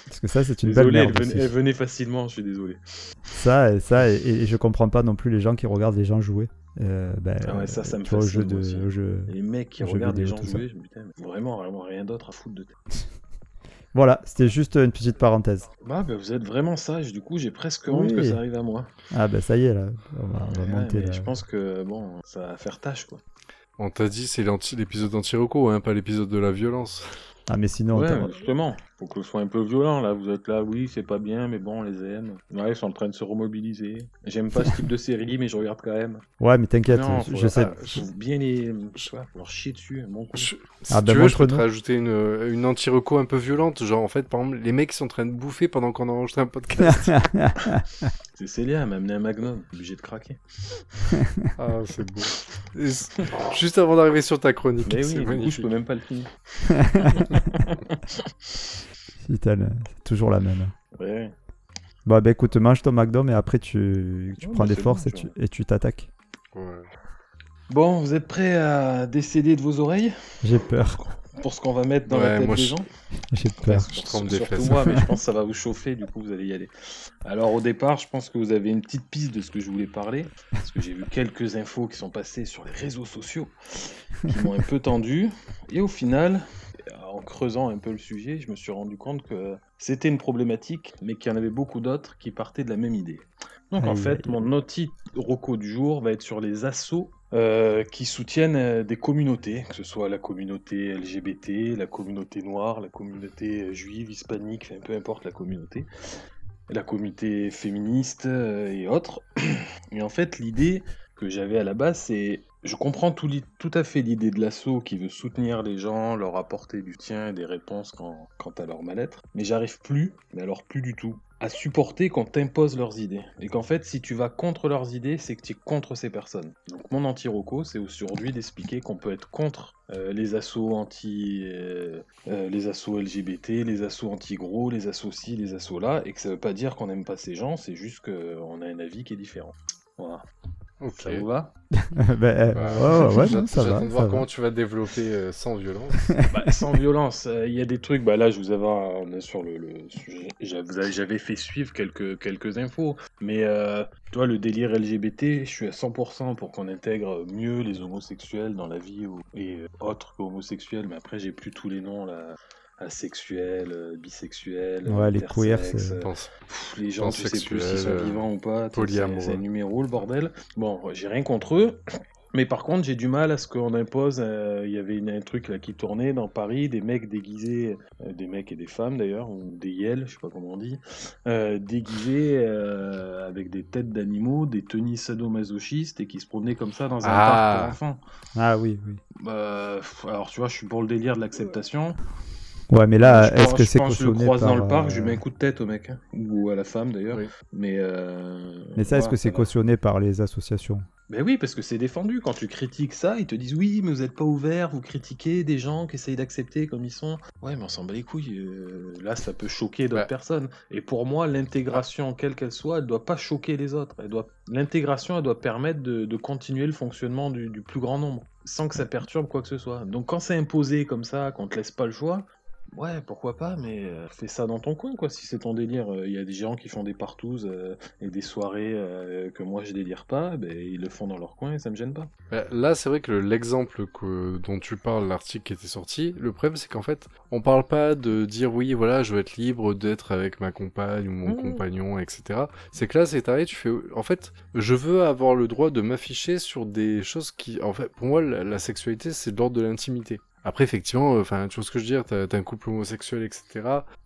Parce que ça, c'est une belle Désolé, elle merde venait, aussi. elle venait facilement, je suis désolé. Ça, et ça, et, et je comprends pas non plus les gens qui regardent les gens jouer. Euh, ben, Ah ouais, ça, ça me au jeu de, aussi. jeu- Les mecs qui regardent les gens jouer, je me dis, putain, mais vraiment, vraiment rien d'autre à foutre de tête. Voilà, c'était juste une petite parenthèse. Bah, bah, vous êtes vraiment sage, du coup, j'ai presque honte Oui. que ça arrive à moi. Ah ben ça y est là, on va, on va Ouais, monter là. Je pense que, bon, ça va faire tâche, quoi. On t'a dit c'est l'anti- l'épisode anti-reco, hein, pas l'épisode de la violence. Ah, mais sinon, Ouais, justement. Faut que ce soit un peu violent, là. Vous êtes là, oui, c'est pas bien, mais bon, on les aime. Ouais, ils sont en train de se remobiliser. J'aime pas ce type de série, mais je regarde quand même. ouais, mais t'inquiète, non, je, faut, je sais. ah, faut bien les. Je sais pas, faut leur chier dessus, bon coup. Je- si Ah, ben, tu veux, je peux te rajouter une, une anti-reco un peu violente. Genre, en fait, par exemple, les mecs sont en train de bouffer pendant qu'on enregistre un podcast. C'est Célia, elle m'a amené un magnum. Obligé de craquer. ah, c'est beau. Juste avant d'arriver sur ta chronique, Mais oui, c'est du coup, je peux même pas le finir. C'est toujours la même. Ouais. Bon, bah écoute, mange ton McDo, et après tu, tu Ouais, prends bah, des forces bon, et, tu, et tu t'attaques. Ouais. Bon, vous êtes prêts à décéder de vos oreilles? J'ai peur, pour ce qu'on va mettre dans Ouais, la tête des je- gens? J'ai peur. Je des Surtout moi, mais je pense que ça va vous chauffer, du coup vous allez y aller. Alors au départ, je pense que vous avez une petite piste de ce que je voulais parler, parce que j'ai vu quelques infos qui sont passées sur les réseaux sociaux, qui m'ont un peu tendu, et au final, en creusant un peu le sujet, je me suis rendu compte que c'était une problématique, mais qu'il y en avait beaucoup d'autres qui partaient de la même idée. Donc en fait, aïe, mon noti roco du jour va être sur les assauts euh, qui soutiennent euh, des communautés, que ce soit la communauté LGBT, la communauté noire, la communauté euh, juive, hispanique, enfin, peu importe la communauté, la communauté féministe euh, et autres. Et en fait, l'idée que j'avais à la base, c'est je comprends tout, à fait l'idée de l'assaut qui veut soutenir les gens, leur apporter du tien et des réponses quand, quant à leur mal-être, mais j'arrive plus, mais alors plus du tout, à supporter qu'on t'impose leurs idées. Et qu'en fait, si tu vas contre leurs idées, c'est que tu es contre ces personnes. Donc mon anti-roco, c'est aujourd'hui d'expliquer qu'on peut être contre euh, les assauts anti... euh, euh, les assauts LGBT, les assauts anti-gros, les assauts ci, les assauts là, et que ça veut pas dire qu'on n'aime pas ces gens, c'est juste qu'on a un avis qui est différent. Voilà. Ok. Ça vous va bah, Bah, euh, ouais, ouais, non, ça J'attends va. de ça voir va. comment tu vas développer euh, sans violence. Bah, sans violence, euh, il y a des trucs. Bah là, je vous avais, on est sur le, le sujet. J'avais j'avais fait suivre quelques quelques infos, mais euh, toi, le délire LGBT, je suis à 100% pour qu'on intègre mieux les homosexuels dans la vie ou, et euh, autres qu'homosexuels. Mais après, j'ai plus tous les noms là. Asexuel, euh, bisexuel, Ouais, les queers, euh, Pense- pff, les gens, tu sais plus s'ils sont euh, vivants ou pas. C'est numéro, le bordel? Bon, j'ai rien contre eux. Mais par contre, j'ai du mal à ce qu'on impose. euh, Il y avait une- un truc là qui tournait dans Paris, des mecs déguisés, euh, des mecs et des femmes d'ailleurs, ou des yels, je sais pas comment on dit, euh, déguisés euh, avec des têtes d'animaux, des tenues sadomasochistes et qui se promenaient comme ça dans un Ah. parc pour enfants. Ah oui, oui. Bah, alors tu vois, je suis pour le délire de l'acceptation. Ouais, mais là, est-ce que je c'est pense que je le cautionné croise par... dans le parc, je lui euh, mets un coup de tête au mec, hein, ou à la femme d'ailleurs. Oui. Mais, euh, Mais ça, est-ce voilà, que c'est voilà. cautionné par les associations? Ben oui, parce que c'est défendu. Quand tu critiques ça, ils te disent oui, mais vous n'êtes pas ouvert, vous critiquez des gens qui essayent d'accepter comme ils sont. Ouais, mais on s'en bat les couilles. euh, là, ça peut choquer d'autres personnes. Et pour moi, l'intégration, quelle qu'elle soit, elle doit pas choquer les autres. Elle doit... L'intégration, elle doit permettre de, de continuer le fonctionnement du, du plus grand nombre, sans que ça perturbe quoi que ce soit. Donc quand c'est imposé comme ça, qu'on te laisse pas le choix, Ouais, pourquoi pas, mais euh, fais ça dans ton coin, quoi, si c'est ton délire. Il y a des gens qui font des partouzes euh, et des soirées euh, que moi je délire pas, ben, ils le font dans leur coin et ça me gêne pas. Bah, Là, c'est vrai que le- l'exemple que, dont tu parles, l'article qui était sorti, le problème, c'est qu'en fait, on parle pas de dire oui, voilà, je veux être libre d'être avec ma compagne ou mon Mmh. compagnon, etc. C'est que là, c'est taré, tu fais, en fait, je veux avoir le droit de m'afficher sur des choses qui, en fait, pour moi, la, la sexualité, c'est de l'ordre de l'intimité. Après, effectivement, enfin, tu vois ce que je veux dire, t'as un couple homosexuel, etc.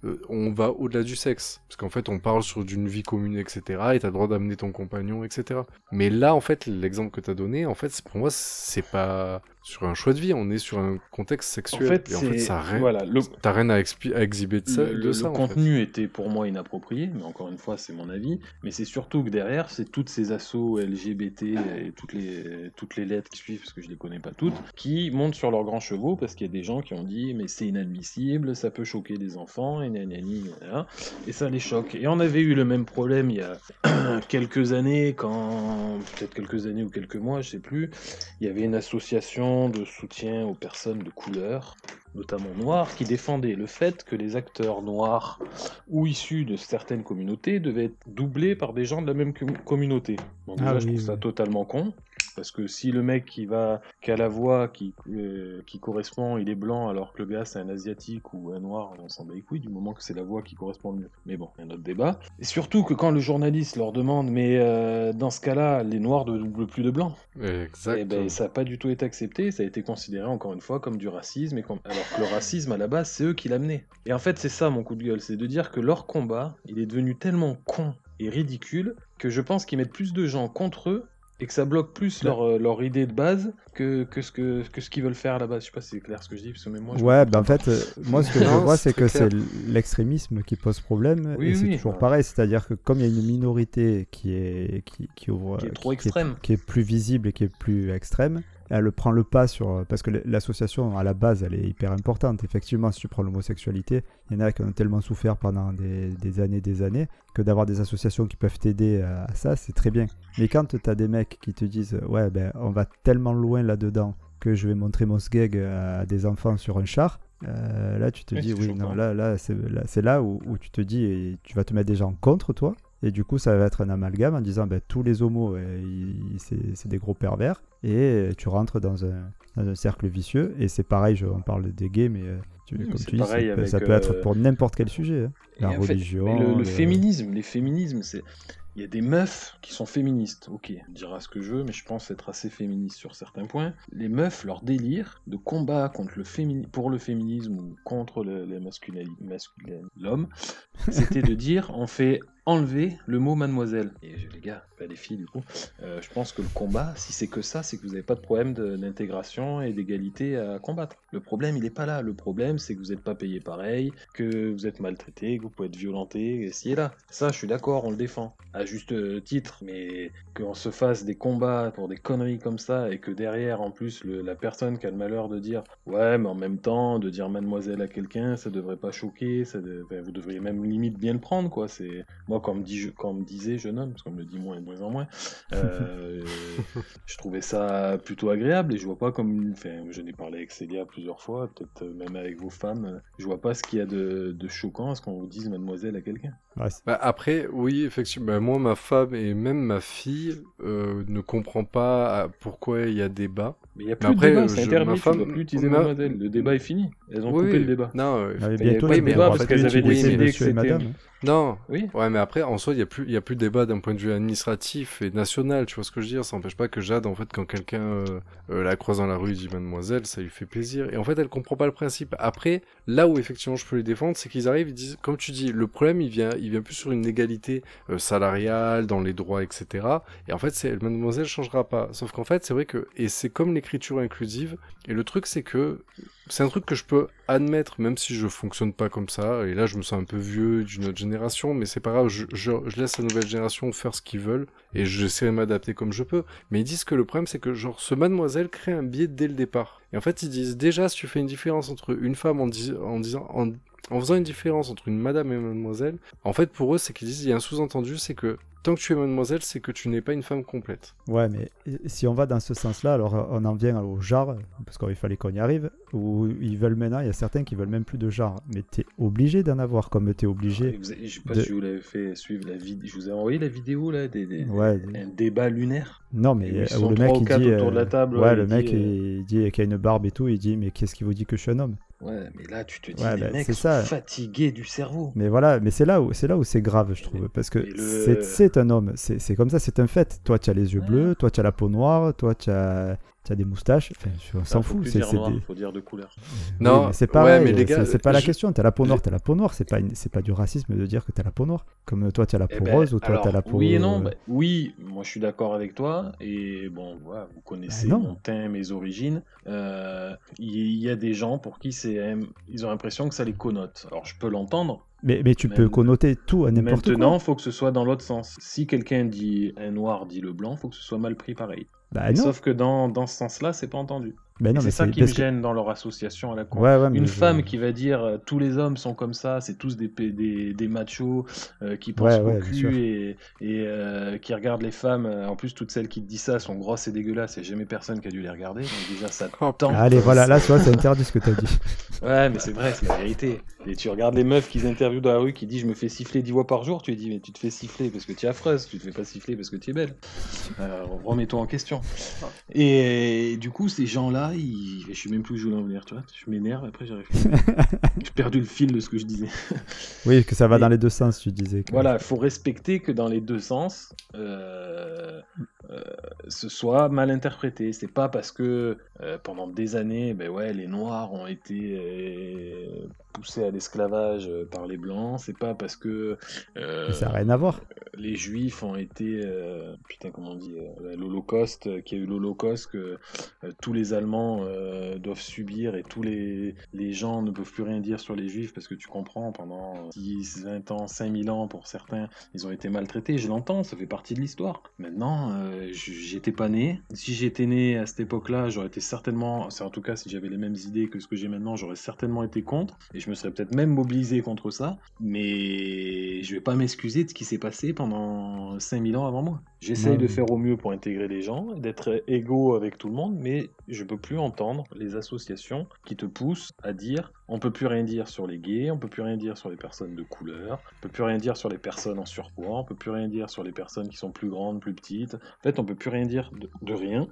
euh, on va au-delà du sexe. Parce qu'en fait, on parle sur d'une vie commune, etc. Et t'as le droit d'amener ton compagnon, etc. Mais là, en fait, l'exemple que t'as donné, en fait, pour moi, c'est pas sur un choix de vie, on est sur un contexte En sexuel. fait, et en fait, ça a rien, voilà, le, t'as rien à, exhiber de, ça, le, de le ça, en fait. contenu était pour moi inapproprié, mais encore une fois, c'est mon avis. Mais c'est surtout que derrière, c'est toutes ces assos LGBT et toutes les, toutes les lettres qui suivent, parce que je les connais pas toutes, qui montent sur leurs grands chevaux parce qu'il y a des gens qui ont dit mais c'est inadmissible, ça peut choquer des enfants, et nanani, nanana, et ça les choque. Et on avait eu le même problème il y a quelques années, quand peut-être quelques années ou quelques mois, je sais plus, il y avait une association de soutien aux personnes de couleur notamment noirs, qui défendaient le fait que les acteurs noirs ou issus de certaines communautés devaient être doublés par des gens de la même com- communauté. Donc Ah déjà, je oui, trouve ça totalement con. Parce que si le mec qui va, qui a la voix qui, euh, qui correspond, il est blanc, alors que le gars c'est un asiatique ou un noir, on s'en bat les couilles du moment que c'est la voix qui correspond le mieux. Mais bon, un autre débat. Et surtout que quand le journaliste leur demande, mais euh, dans ce cas-là, les noirs ne doublent plus de blancs. Exact. Eh ben, ça n'a pas du tout été accepté, ça a été considéré encore une fois comme du racisme, et comme... alors que le racisme à la base c'est eux qui l'amenaient. Et en fait c'est ça mon coup de gueule, c'est de dire que leur combat, il est devenu tellement con et ridicule que je pense qu'ils mettent plus de gens contre eux et que ça bloque plus leur, euh, leur idée de base que, que ce que, que ce qu'ils veulent faire à la base. Je sais pas si c'est clair ce que je dis, parce que même moi, je Ouais, ben en fait, euh, moi ce que je vois, c'est que c'est l'extrémisme qui pose problème, Oui, et c'est oui. toujours pareil, c'est-à-dire que comme il y a une minorité qui est qui, qui ouvre, Qui est trop qui extrême. qui est plus visible et qui est plus extrême, elle prend le pas sur parce que l'association à la base, elle est hyper importante. Effectivement, si tu prends l'homosexualité, il y en a qui en ont tellement souffert pendant des, des années, des années, que d'avoir des associations qui peuvent t'aider à, à ça, c'est très bien. Mais quand tu as des mecs qui te disent ouais ben on va tellement loin là-dedans que je vais montrer mon sgeg à des enfants sur un char, euh, là tu te Oui, dis oui non là là c'est là, où, où tu te dis et tu vas te mettre des gens contre toi et du coup ça va être un amalgame en disant ben, tous les homos euh, c'est des gros pervers et tu rentres dans un, dans un cercle vicieux et c'est pareil je, on parle des gays mais euh, tu, Oui, mais comme tu dis ça, peut- avec, ça peut être euh, pour n'importe quel sujet hein. La fait, religion le, le le- féminisme, les féminismes, c'est. Il y a des meufs qui sont féministes, ok, on dira ce que je veux, mais je pense être assez féministe sur certains points. Les meufs, leur délire de combat contre le fémini- pour le féminisme ou contre le, les l'homme, c'était de dire on fait enlever le mot mademoiselle. Et les gars, pas les filles du coup, euh, je pense que le combat, si c'est que ça, c'est que vous n'avez pas de problème d'intégration et d'égalité à combattre. Le problème, il n'est pas là. Le problème, c'est que vous n'êtes pas payé pareil, que vous êtes maltraité, que vous pouvez être violenté, et ci et là. Ça, je suis d'accord, on le défend. À juste titre, mais qu'on se fasse des combats pour des conneries comme ça, et que derrière, en plus, la personne qui a le malheur de dire Ouais, mais en même temps, de dire mademoiselle à quelqu'un, ça devrait pas choquer, vous devriez même limite bien le prendre, quoi. C'est Moi, quand on me, dit, je- quand on me disait jeune homme, parce qu'on me le dit moins et moins en moins, euh, je trouvais ça plutôt agréable et je vois pas comme. Enfin, je n'ai parlé avec Célia plusieurs fois, peut-être même avec vos femmes, je vois pas ce qu'il y a de, de choquant à ce qu'on vous dise mademoiselle à quelqu'un. Ouais, Bah, après, oui, effectivement, bah, moi, ma femme et même ma fille euh, ne comprend pas euh, pourquoi il y a débat. Mais il y a après, de débat, c'est je- interdit, tu femme- plus utiliser ma- mademoiselle. Le débat est fini, elles ont Oui, coupé oui. le débat. Non, euh, Ah, mais il y avait bientôt, pas de ils débat parce qu'elles avaient décidé que c'était- madame. hein. non. Oui, Ouais, mais après, en soi, il n'y a, plus- il y a plus de débat d'un point de vue administratif et national, tu vois ce que je veux dire? Ça n'empêche pas que Jade, en fait, quand quelqu'un euh, euh, la croise dans la rue, il dit mademoiselle, ça lui fait plaisir. Et en fait, elle comprend pas le principe. Après, là où effectivement je peux les défendre, c'est qu'ils arrivent, ils disent, comme tu dis, le problème, il vient, il vient plus sur une égalité euh, salariale, dans les droits, etc. Et en fait, c'est mademoiselle changera pas. Sauf qu'en fait, c'est vrai que, et c'est comme l'écriture inclusive, et le truc, c'est que c'est un truc que je peux admettre, même si je fonctionne pas comme ça. Et là, je me sens un peu vieux d'une autre génération, mais c'est pas grave. Je, laisse la nouvelle génération faire ce qu'ils veulent et j'essaierai de m'adapter comme je peux. Mais ils disent que le problème, c'est que genre ce mademoiselle crée un biais dès le départ. Et en fait, ils disent déjà, si tu fais une différence entre une femme en, en disant, en faisant une différence entre une madame et une mademoiselle, en fait, pour eux, c'est qu'ils disent, il y a un sous-entendu, c'est que tant que tu es mademoiselle, c'est que tu n'es pas une femme complète. Ouais, mais si on va dans ce sens-là, alors euh, on en vient au genre, parce qu'il fallait qu'on y arrive, où ils veulent maintenant, il y a certains qui veulent même plus de genre, mais t'es obligé d'en avoir, comme t'es obligé. vous avez- je sais pas de- si vous l'avez fait suivre la vidéo. Je vous ai envoyé la vidéo là, des, des- Ouais, un débat lunaire. non, mais où euh, où le mec il dit. autour de la table, ouais, ouais, le il mec dit, il dit qu'il a une barbe et tout, il dit, mais qu'est-ce qui vous dit que je suis un homme? Ouais, mais là tu te dis, Ouais, les bah, mecs c'est sont ça. fatigués du cerveau. Mais voilà, mais c'est là où c'est là où c'est grave, je trouve, parce que le- c'est un homme, c'est c'est comme ça, c'est un fait. Toi, tu as les yeux Ouais. bleus, toi, tu as la peau noire, toi, tu as, tu as des moustaches, enfin, je- on s'en fout. c'est des- faut dire de couleur. Non, Oui, mais c'est ouais, pareil, mais les gars, c'est- pas la je- question. T'as la peau noire, t'as la peau noire. C'est pas, une- c'est pas du racisme de dire que t'as la peau noire. Comme toi, tu as la Eh peau ben, rose ou toi, t'as la peau. Oui et non. euh, bah, oui, moi je suis d'accord avec toi. Et bon, voilà, vous connaissez Bah non. mon teint, mes origines. Euh, Il y, a des gens pour qui c'est, euh, ils ont l'impression que ça les connote. Alors je peux l'entendre. Mais, mais tu peux connoter tout à n'importe quoi. Maintenant, faut que ce soit dans l'autre sens. Si quelqu'un dit un noir dit le blanc, faut que ce soit mal pris pareil. Bah. Sauf que dans, dans ce sens-là, c'est pas entendu. Mais c'est ça qui me parce que- gêne dans leur association à la con. Ouais, ouais, Une je- femme qui va dire euh, tous les hommes sont comme ça, c'est tous des, des, des machos euh, qui pensent Ouais, au cul et, et euh, qui regardent les femmes. euh, en plus, toutes celles qui te disent ça sont grosses et dégueulasses et jamais personne qui a dû les regarder. Donc déjà, ça Oh, tend. Allez, voilà, là, tu vois, c'est interdit ce que t'as dit. Ouais, mais c'est vrai, c'est la vérité. Et tu regardes les meufs qu'ils interviewent dans la rue qui disent je me fais siffler 10 fois par jour, tu lui dis mais tu te fais siffler parce que tu es affreuse, tu te fais pas siffler parce que tu es belle. Alors remets-toi en question. Et, du coup, ces gens-là, ils... je sais même plus où je voulais en venir, tu vois. Je m'énerve, après j'arrive. J'ai perdu le fil de ce que je disais. Oui, que ça va Et- dans les deux sens, tu disais. que- Voilà, il faut respecter que dans les deux sens, euh, euh, ce soit mal interprété. C'est pas parce que euh, pendant des années, ben ouais, les Noirs ont été poussés à l'esclavage par les Blancs. C'est pas parce que ça n'a rien à voir. les Juifs ont été, putain, comment on dit, l'Holocauste, qu'il y a eu l'Holocauste, que tous les Allemands euh, doivent subir et tous les, les gens ne peuvent plus rien dire sur les Juifs parce que tu comprends, pendant 10, 20 ans, 5000 ans pour certains, ils ont été maltraités. Je l'entends, ça fait partie de l'histoire. Maintenant, euh, j'étais pas né. Si j'étais né à cette époque-là, j'aurais été certainement, c'est en tout cas si j'avais les mêmes idées que ce que j'ai maintenant, j'aurais certainement été contre et je me serais peut-être même mobilisé contre ça. Mais je vais pas m'excuser de ce qui s'est passé pendant 5000 ans avant moi. J'essaye de faire au mieux pour intégrer les gens, d'être égaux avec tout le monde, mais je peux plus entendre les associations qui te poussent à dire on peut plus rien dire sur les gays, on peut plus rien dire sur les personnes de couleur, on peut plus rien dire sur les personnes en surpoids, on peut plus rien dire sur les personnes qui sont plus grandes, plus petites. En fait, on peut plus rien dire de, de rien.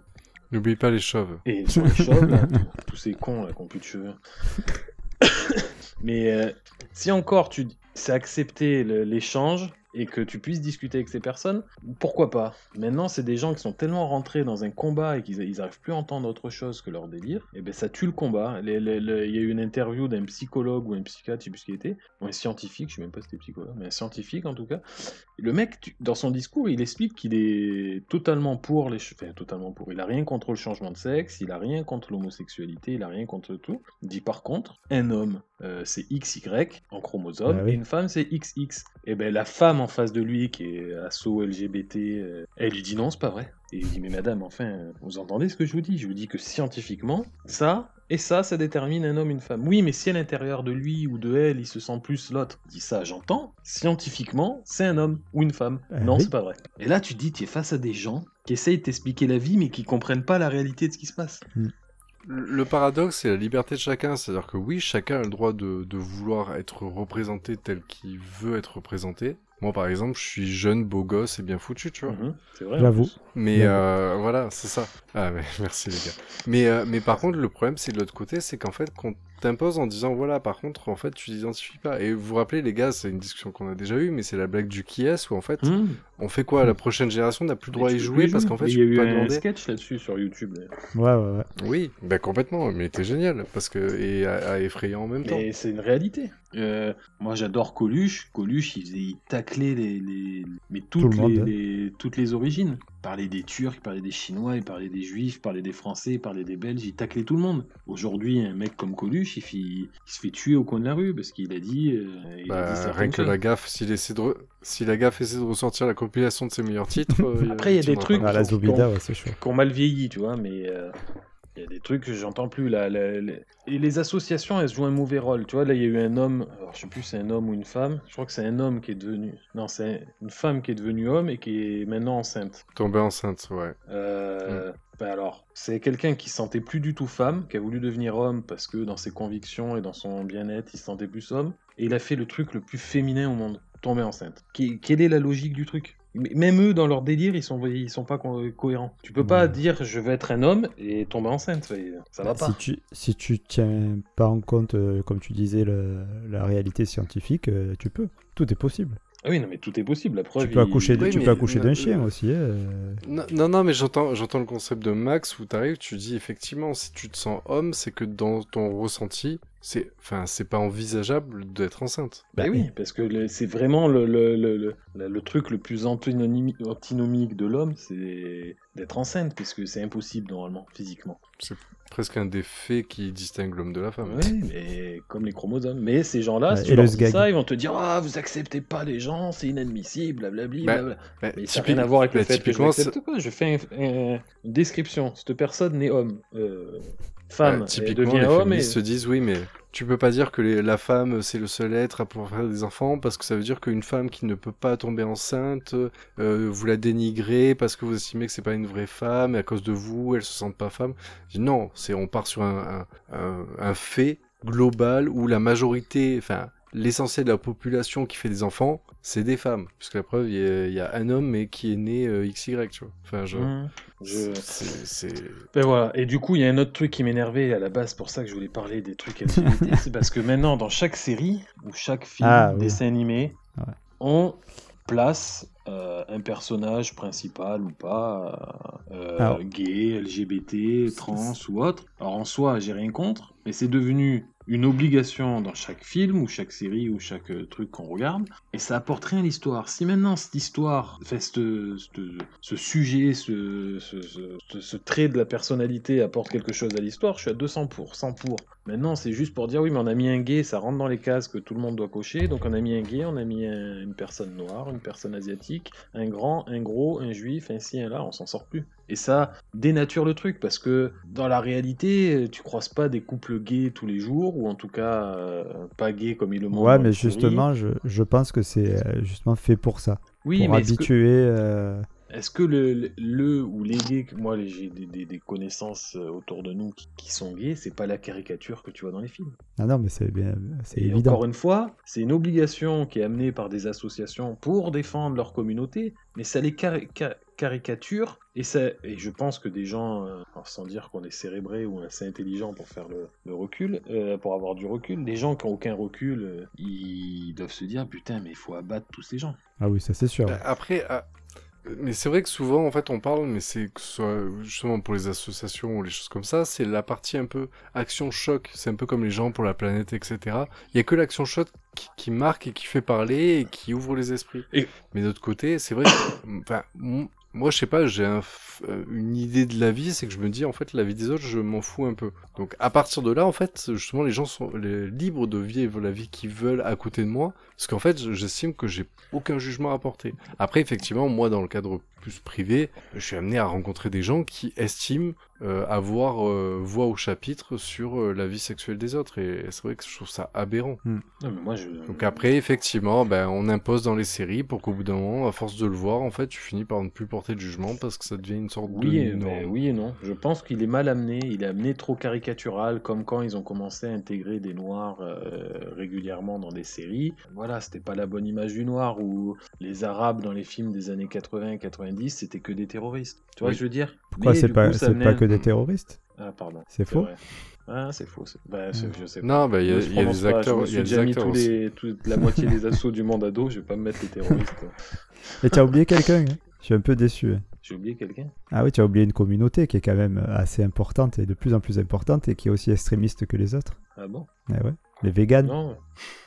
N'oublie pas les chauves. Et sur les chauves, là, tous ces cons là, qui ont plus de cheveux. Mais euh, si encore tu c'est accepter l'échange et que tu puisses discuter avec ces personnes, pourquoi pas? Maintenant, c'est des gens qui sont tellement rentrés dans un combat et qu'ils ils arrivent plus à entendre autre chose que leur délire, et ben ça tue le combat. Il y a eu une interview d'un psychologue ou un psychiatre, je sais plus ce qu'il était, ou un scientifique, je sais même pas si c'était psychologue, mais un scientifique en tout cas. Le mec, dans son discours, il explique qu'il est totalement pour les, enfin totalement pour. Il a rien contre le changement de sexe, il a rien contre l'homosexualité, il a rien contre tout. Il dit par contre, un homme, euh, c'est XY en chromosome, Bah oui. et une femme, c'est XX. Et ben la femme en face de lui, qui est asso LGBT, euh, elle lui dit non, c'est pas vrai. Et il dit mais madame, enfin, vous entendez ce que je vous dis? Je vous dis que scientifiquement, ça et ça, ça détermine un homme, une femme. Oui, mais si à l'intérieur de lui ou de elle, il se sent plus l'autre, dit ça, j'entends. Scientifiquement, c'est un homme ou une femme. Euh, non, oui. c'est pas vrai. Et là, tu dis, tu es face à des gens qui essayent de t'expliquer la vie, mais qui comprennent pas la réalité de ce qui se passe. Le paradoxe, c'est la liberté de chacun. C'est-à-dire que oui, chacun a le droit de, de vouloir être représenté tel qu'il veut être représenté. Moi, par exemple, je suis jeune, beau gosse et bien foutu, tu vois. Mhm, c'est vrai. J'avoue. Mais euh, voilà, c'est ça. Ah, mais merci les gars. Mais, euh, mais par contre, le problème, c'est de l'autre côté, c'est qu'en fait, qu'on t'impose en disant, voilà, par contre, en fait, tu t'identifies pas. Et vous vous rappelez, les gars, c'est une discussion qu'on a déjà eue, mais c'est la blague du qui est où en fait, Mhm. on fait quoi? La prochaine génération n'a plus le droit à y jouer parce qu'en fait, tu il y a eu pas un demander. sketch là-dessus sur YouTube. Ouais, ouais, ouais. Oui, bah complètement, mais t'es génial, parce que, et à, à effrayant en même temps. Mais c'est une réalité. Euh, moi, j'adore Coluche. Coluche, il, faisait, il taclait les, les- mais toutes, Tout le monde, les, hein. les- toutes les origines. Il parlait des Turcs, il parlait des Chinois, il parlait des Juifs, il parlait des Français, il parlait des Belges, il taclait tout le monde. Aujourd'hui, un mec comme Coluche, il, fait- il se fait tuer au coin de la rue parce qu'il a dit. euh, il a Bah, dit certaines rien que la gaffe, s'il essaie de re- si la gaffe essaie de ressortir la compilation de ses meilleurs titres. euh, Après, il y a des trucs-. Ah, Zobida, ouais, mal vieilli, tu vois, mais euh, il y a des trucs que j'entends plus. Là. Et les associations, elles jouent un mauvais rôle. Tu vois, là, il y a eu un homme, alors, je sais plus si c'est un homme ou une femme, je crois que c'est un homme qui est devenu. Non, c'est une femme qui est devenue homme et qui est maintenant enceinte. Tomber enceinte, ouais. Euh, ben alors, c'est quelqu'un qui se sentait plus du tout femme, qui a voulu devenir homme parce que dans ses convictions et dans son bien-être, il se sentait plus homme. Et il a fait le truc le plus féminin au monde, tomber enceinte. Quelle est la logique du truc? Même eux, dans leur délire, ils sont, ils sont pas co- cohérents. Tu peux pas Ouais. dire je veux être un homme et tomber enceinte. Ça, ça va pas. Si tu, si tu tiens pas en compte, euh, comme tu disais, le- la réalité scientifique, euh, tu peux. Tout est possible. Ah oui, non, mais tout est possible. La preuve, Tu peux il- accoucher, Oui, tu peux accoucher d'un euh, chien euh, aussi. euh. Non, non, non, mais j'entends, j'entends le concept de Max où t'arrives, tu dis effectivement, si tu te sens homme, c'est que dans ton ressenti, c'est, enfin, c'est pas envisageable d'être enceinte. Bah oui, parce que le- c'est vraiment le, le, le, le- truc le plus antinomi- antinomique de l'homme, c'est d'être enceinte, puisque c'est impossible normalement, physiquement. Presque un des faits qui distingue l'homme de la femme. Oui, mais comme les chromosomes. Mais ces gens-là, Ouais, si et tu leur le dis ça, ils vont te dire Ah, vous acceptez pas les gens, c'est inadmissible, blablabli. Bah. Bah, Mais ça n'a rien à voir avec le bah, fait que je pas. Je fais un- un- une description. Cette personne n'est homme. Euh, femme, Bah, typiquement, devient les homme. Et... féministes se disent oui, mais tu peux pas dire que la femme c'est le seul être à pouvoir faire des enfants parce que ça veut dire qu'une femme qui ne peut pas tomber enceinte, euh, vous la dénigrez parce que vous estimez que c'est pas une vraie femme et à cause de vous, elle se sent pas femme. Non, c'est on part sur un- un fait global où la majorité, enfin l'essentiel de la population qui fait des enfants, c'est des femmes. Puisque la preuve, il y, a- il y a un homme mais qui est né euh, XY, tu vois. Enfin, je... Mmh. Je- c'est-. Ben voilà. Et du coup, il y a un autre truc qui m'énervait à la base, pour ça que je voulais parler des trucs LGBT. c'est parce que maintenant, dans chaque série ou chaque film, Ah, oui. dessin animé, Ouais. on place euh, un personnage principal ou pas, euh, gay, LGBT, trans ou autre. Alors en soi, j'ai rien contre, mais c'est devenu une obligation dans chaque film ou chaque série ou chaque euh, truc qu'on regarde, et ça apporte rien à l'histoire. Si maintenant cette histoire, fait ce, ce- sujet, ce, ce- trait de la personnalité apporte quelque chose à l'histoire, je suis à 200 pour, 100 pour. Maintenant, c'est juste pour dire oui, mais on a mis un gay, ça rentre dans les cases que tout le monde doit cocher, donc on a mis un gay, on a mis un- une personne noire, une personne asiatique, un grand, un gros, un juif, un ci, un là, on s'en sort plus. Et ça dénature le truc parce que dans la réalité, tu croises pas des couples gays tous les jours, ou en tout cas euh, pas gays comme ils le montrent. Ouais, mais justement, je, je pense que c'est euh, justement fait pour ça. oui, pour mais est-ce que- habituer. euh, Est-ce que le, le, le ou les gays, que moi j'ai des, des- des connaissances euh, autour de nous qui, qui sont gays, c'est pas la caricature que tu vois dans les films. Ah non, mais c'est bien, c'est évident. encore une fois, c'est une obligation qui est amenée par des associations pour défendre leur communauté, mais ça les cari- ca- caricature et ça et je pense que des gens, euh, sans dire qu'on est cérébré ou assez intelligent pour faire le, le recul, euh, pour avoir du recul, des gens qui ont aucun recul, euh, ils doivent se dire putain mais il faut abattre tous ces gens. Ah oui, ça c'est sûr. Après, ah, mais c'est vrai que souvent, en fait, on parle, mais c'est que ce soit justement pour les associations ou les choses comme ça, c'est la partie un peu action choc. C'est un peu comme les gens pour la planète, etc. Il y a que l'action choc qui, qui marque et qui fait parler et qui ouvre les esprits. Et- Mais d'autre côté, c'est vrai que, enfin, moi, je sais pas, j'ai euh, une idée de la vie, c'est que je me dis, en fait, la vie des autres, je m'en fous un peu. Donc, à partir de là, en fait, justement, les gens sont libres de vivre la vie qu'ils veulent à côté de moi, parce qu'en fait, j'estime que j'ai aucun jugement à porter. Après, effectivement, moi, dans le cadre plus privé, je suis amené à rencontrer des gens qui estiment euh, avoir euh, voix au chapitre sur euh, la vie sexuelle des autres, et c'est vrai que je trouve ça aberrant. Non, mais moi je Donc après, effectivement, ben, on impose dans les séries pour qu'au bout d'un moment, à force de le voir, en fait, tu finis par ne plus porter de jugement parce que ça devient une sorte Oui et, de mais oui et non. Je pense qu'il est mal amené. Il est amené trop caricatural, comme quand ils ont commencé à intégrer des noirs euh, régulièrement dans des séries. Voilà, c'était pas la bonne image du noir. Ou les arabes dans les films des années 80 et 90, c'était que des terroristes. Tu vois Oui. ce que je veux dire? Pourquoi c'est pas, coup, que des terroristes? Ah pardon. C'est faux vrai. Ah c'est faux. Bah, c'est- je sais pas. Non, ben, il y a, Je il y a des pas, acteurs, Je me il y a déjà mis tous aussi. les, toute la moitié des assauts du monde à dos. Je vais pas me mettre les terroristes. Et tu as oublié quelqu'un hein Je suis un peu déçu. hein. J'ai oublié quelqu'un. Ah oui, tu as oublié une communauté qui est quand même assez importante et de plus en plus importante et qui est aussi extrémiste que les autres. Ah bon? Eh ouais. Les véganes. Non.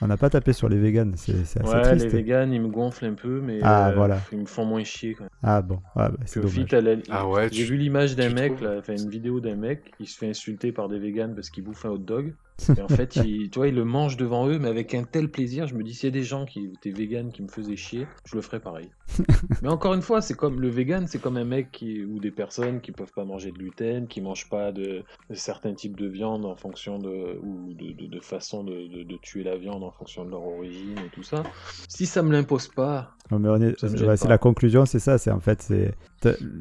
On n'a pas tapé sur les véganes, c'est assez Ouais, triste. les véganes, ils me gonflent un peu, mais Ah, euh, voilà. ils me font moins chier. Quand même. Ah bon, ah, bah, c'est dommage. la- Ah ouais, J'ai tu- vu l'image d'un mec, là, une vidéo d'un mec qui se fait insulter par des véganes parce qu'il bouffe un hot dog. Et en fait, il, tu vois, il le mange devant eux, mais avec un tel plaisir. Je me dis, s'il y a des gens qui étaient véganes qui me faisaient chier, je le ferais pareil. mais encore une fois, c'est comme le vegan, c'est comme un mec qui, ou des personnes qui peuvent pas manger de gluten, qui mangent pas de, de certains types de viande en fonction de, ou de, de- de façon de tuer la viande en fonction de leur origine et tout ça. Si ça me l'impose pas, Non, mais on est- ouais, c'est la conclusion, c'est ça. C'est en fait, c'est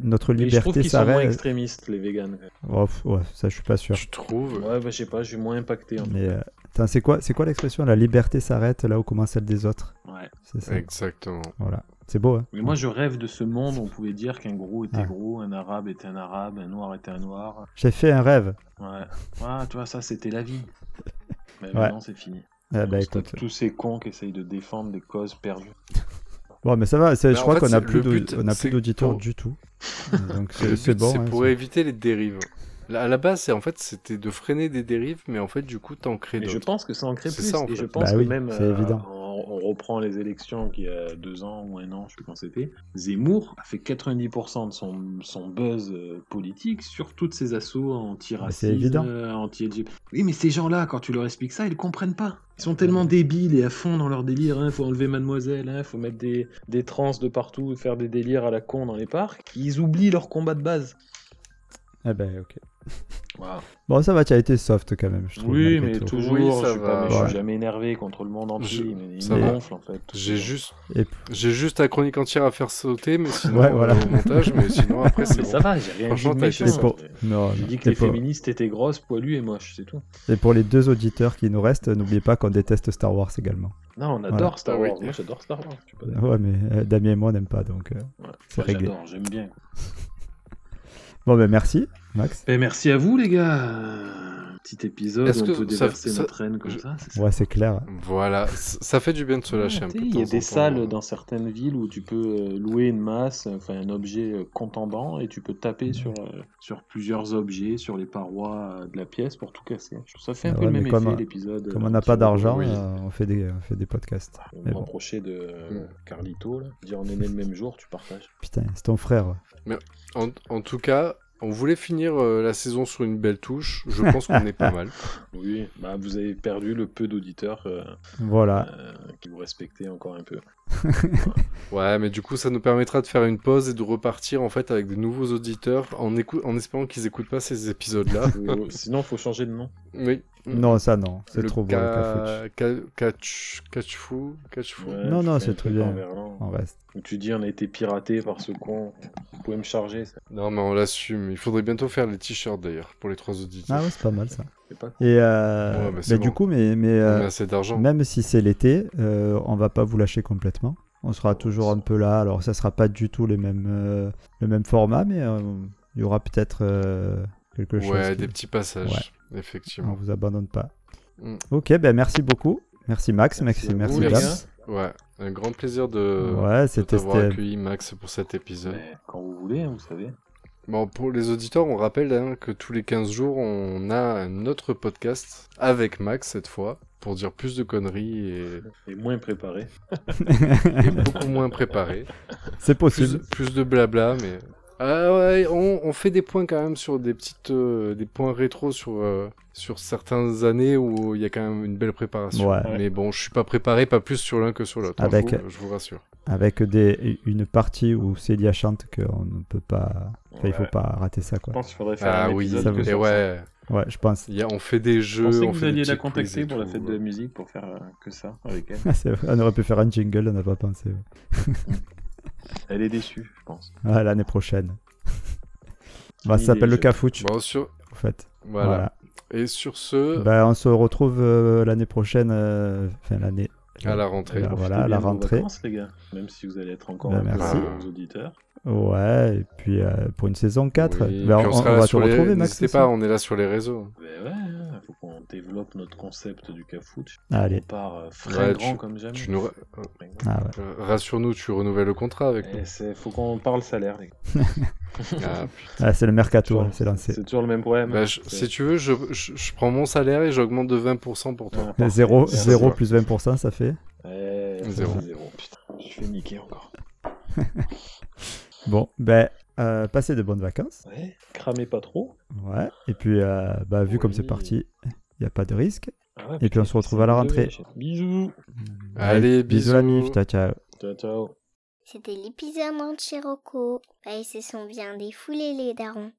notre mais je trouve liberté qu'ils sont moins s'arrête. extrémistes, les véganes. Oh, ouais, ça, je suis pas sûr. Tu trouves? Ouais, bah, je sais pas, je suis moins impacté. En Mais euh, attends, c'est quoi, c'est quoi l'expression La liberté s'arrête là où commence celle des autres? Ouais. C'est ça. Exactement. Voilà. C'est beau, hein Mais moi, je rêve de ce monde où on pouvait dire qu'un gros était Ah. gros, un arabe était un arabe, un noir était un noir. J'ai fait un rêve. Ouais. Ouais, tu vois, ça, c'était la vie. Mais Ouais. maintenant, c'est fini. Ah, bah, écoute. Tous ces cons qui essayent de défendre des causes perdues. Bon, mais ça va. Bah, je en crois qu'on a c'est- plus d'auditeurs pour- du tout. Donc c'est bon. c'est hein, pour éviter les dérives. À la base, c'est en fait, c'était de freiner des dérives, mais en fait, du coup, t'en crées Et je d'autres. pense que ça en crée C'est plus. ça, en et fait. je pense Bah que oui, même, euh, évident. on, on reprend les élections qu'il y a deux ans ou un an, je sais plus quand c'était. Zemmour a fait 90% de son, son buzz euh, politique sur toutes ces assauts c'est anti-racisme, évident. euh, anti-LGBT. Oui, mais ces gens-là, quand tu leur expliques ça, ils comprennent pas. Ils sont tellement débiles et à fond dans leur délire. Hein, faut enlever Mademoiselle, hein, faut mettre des, des trans de partout, faire des délires à la con dans les parcs. Ils oublient leur combat de base. Ah ben ok. Bon, ça va, tu as été soft quand même, je trouve. Oui, mais tout. toujours, Oui, ça je, suis va. pas, mais je Ouais. suis jamais énervé contre le monde entier. Je- mais il gonfle en fait. J'ai juste, Et j'ai juste la chronique entière à faire sauter, mais sinon, Ouais, voilà. au montage, mais sinon après c'est bon. ça va, j'ai rien dit de méchant. Pour... Non, J'ai dit que les pour... féministes étaient grosses, poilues et moches, c'est tout. et pour les deux auditeurs qui nous restent, n'oubliez pas qu'on déteste Star Wars également. Non, on adore Voilà. Star Ah. Wars. Moi, j'adore Star Wars. pas. Ouais, mais euh, Damien et moi, on n'aime pas, donc... euh, Ouais. C'est réglé. J'adore, j'aime bien. Bon, ben merci, Max. Et merci à vous, les gars. Petit épisode, Est-ce on que peut ça- déverser ça- notre haine comme je- ça. c'est ça. Ouais, c'est clair. Voilà, ça fait du bien de se lâcher Ouais, un peu. Il y a des temps. salles dans certaines villes où tu peux euh, louer une masse, enfin un objet euh, contendant, et tu peux taper sur, euh, sur plusieurs objets, sur les parois de la pièce pour tout casser. Ça fait un peu le mais même comme- effet, l'épisode. Comme on n'a pas d'argent, oui. euh, on, fait des, on fait des podcasts. On Mais me bon. de euh, Mm. Carlito, là. Dire on est né le même jour, tu partages. Putain, c'est ton frère. En, en tout cas, on voulait finir euh, la saison sur une belle touche. Je pense qu'on est pas mal. Oui, bah, vous avez perdu le peu d'auditeurs euh, Voilà. euh, qui vous respectaient encore un peu. Ouais, mais du coup, ça nous permettra de faire une pause et de repartir en fait avec de nouveaux auditeurs en, écou- en espérant qu'ils écoutent pas ces épisodes-là. Sinon, il faut changer de nom. oui. Non, ça non, c'est trop beau le catch... catch-fou Non, non, c'est très bien. On reste. Tu dis on a été piraté par ce con. Vous pouvez me charger, ça. Non, mais on l'assume. Il faudrait bientôt faire les t-shirts d'ailleurs pour les trois auditeurs. Ah ouais, c'est pas mal ça. Et euh, Ouais, bah, mais du bon. coup, mais, mais euh, d'argent. même si c'est l'été, euh, on va pas vous lâcher complètement. On sera toujours un peu là. Alors ça sera pas du tout les mêmes, euh, le même format, mais euh, il y aura peut-être quelque chose. Ouais, qui- des petits passages. On Effectivement. vous abandonne pas. Mm. Ok, ben merci beaucoup. Merci Max, Merci merci, merci. Ouais, un grand plaisir de, Ouais, de t'avoir accueilli, Max, pour cet épisode. Mais quand vous voulez, hein, vous savez. Bon, pour les auditeurs, on rappelle hein, que tous les 15 jours, on a un autre podcast avec Max cette fois, pour dire plus de conneries et, Et moins préparé. et beaucoup moins préparé. c'est Plus, possible. plus de blabla, mais... Ah ouais, on, on fait des points quand même sur des petites... euh, des points rétro sur, euh, sur certaines années où il y a quand même une belle préparation. Ouais. Mais bon, je suis pas préparé, pas plus sur l'un que sur l'autre. hein, Avec- je, vous, je vous rassure. Avec des, une partie où Célia chante qu'on ne peut pas. Enfin, il faut Ouais. pas rater ça Je quoi. pense qu'il faudrait faire Ah un oui, ça que sur ça. ouais, Ouais, je pense. il y a- on fait des Je jeux, pensais on que vous fait des alliez la contacter pour la fête de ouais. la musique pour faire euh, que ça avec elle. Ah, on aurait pu faire un jingle, on n'a pas pensé. Elle est déçue, je pense. Ah, l'année prochaine. Bah, ça s'appelle le Cafouche, Bon, sur... en fait. Voilà. Voilà. Et sur ce, Bah, on se retrouve euh, l'année prochaine, euh, enfin l'année. à la rentrée. Là, voilà, à la rentrée. vacances, les gars. Même si vous allez être encore Bah, un peu merci. aux auditeurs. Ouais, et puis euh, pour une saison 4, Oui, puis on, on, on va te sur les... retrouver, Max. N'hésitez pas, on est là sur les réseaux. Mais ouais, il faut qu'on développe notre concept du cafouche. Allez. On part euh, frais Ouais, grand tu- comme jamais. Tu nous... Ah ouais. euh, Rassure-nous, tu renouvelles le contrat avec nous. Et c'est- faut qu'on parle salaire, les gars. Ah, Ah, c'est le mercato, hein, c'est lancé. C'est toujours le même problème. bah, hein. je- si tu veux, je, je, je prends mon salaire et j'augmente de 20% pour toi. Ah, parfait. 0, Merci. 0 plus 20%, ça fait. Ouais, Zéro. c'est zéro. Putain, je suis fait niquer encore. Bon, ben, euh, passez de bonnes vacances. Ouais, cramez pas trop. Ouais. Et puis, euh, bah, vu comme c'est parti, il n'y a pas de risque. Ah ouais, Et puis, on se retrouve à la rentrée. Bisous. Allez, bisous la bisous. mif, ciao, ciao. Ciao, ciao. C'était l'épisode de Chirocco. Bah, ils se sont bien défoulés, les darons.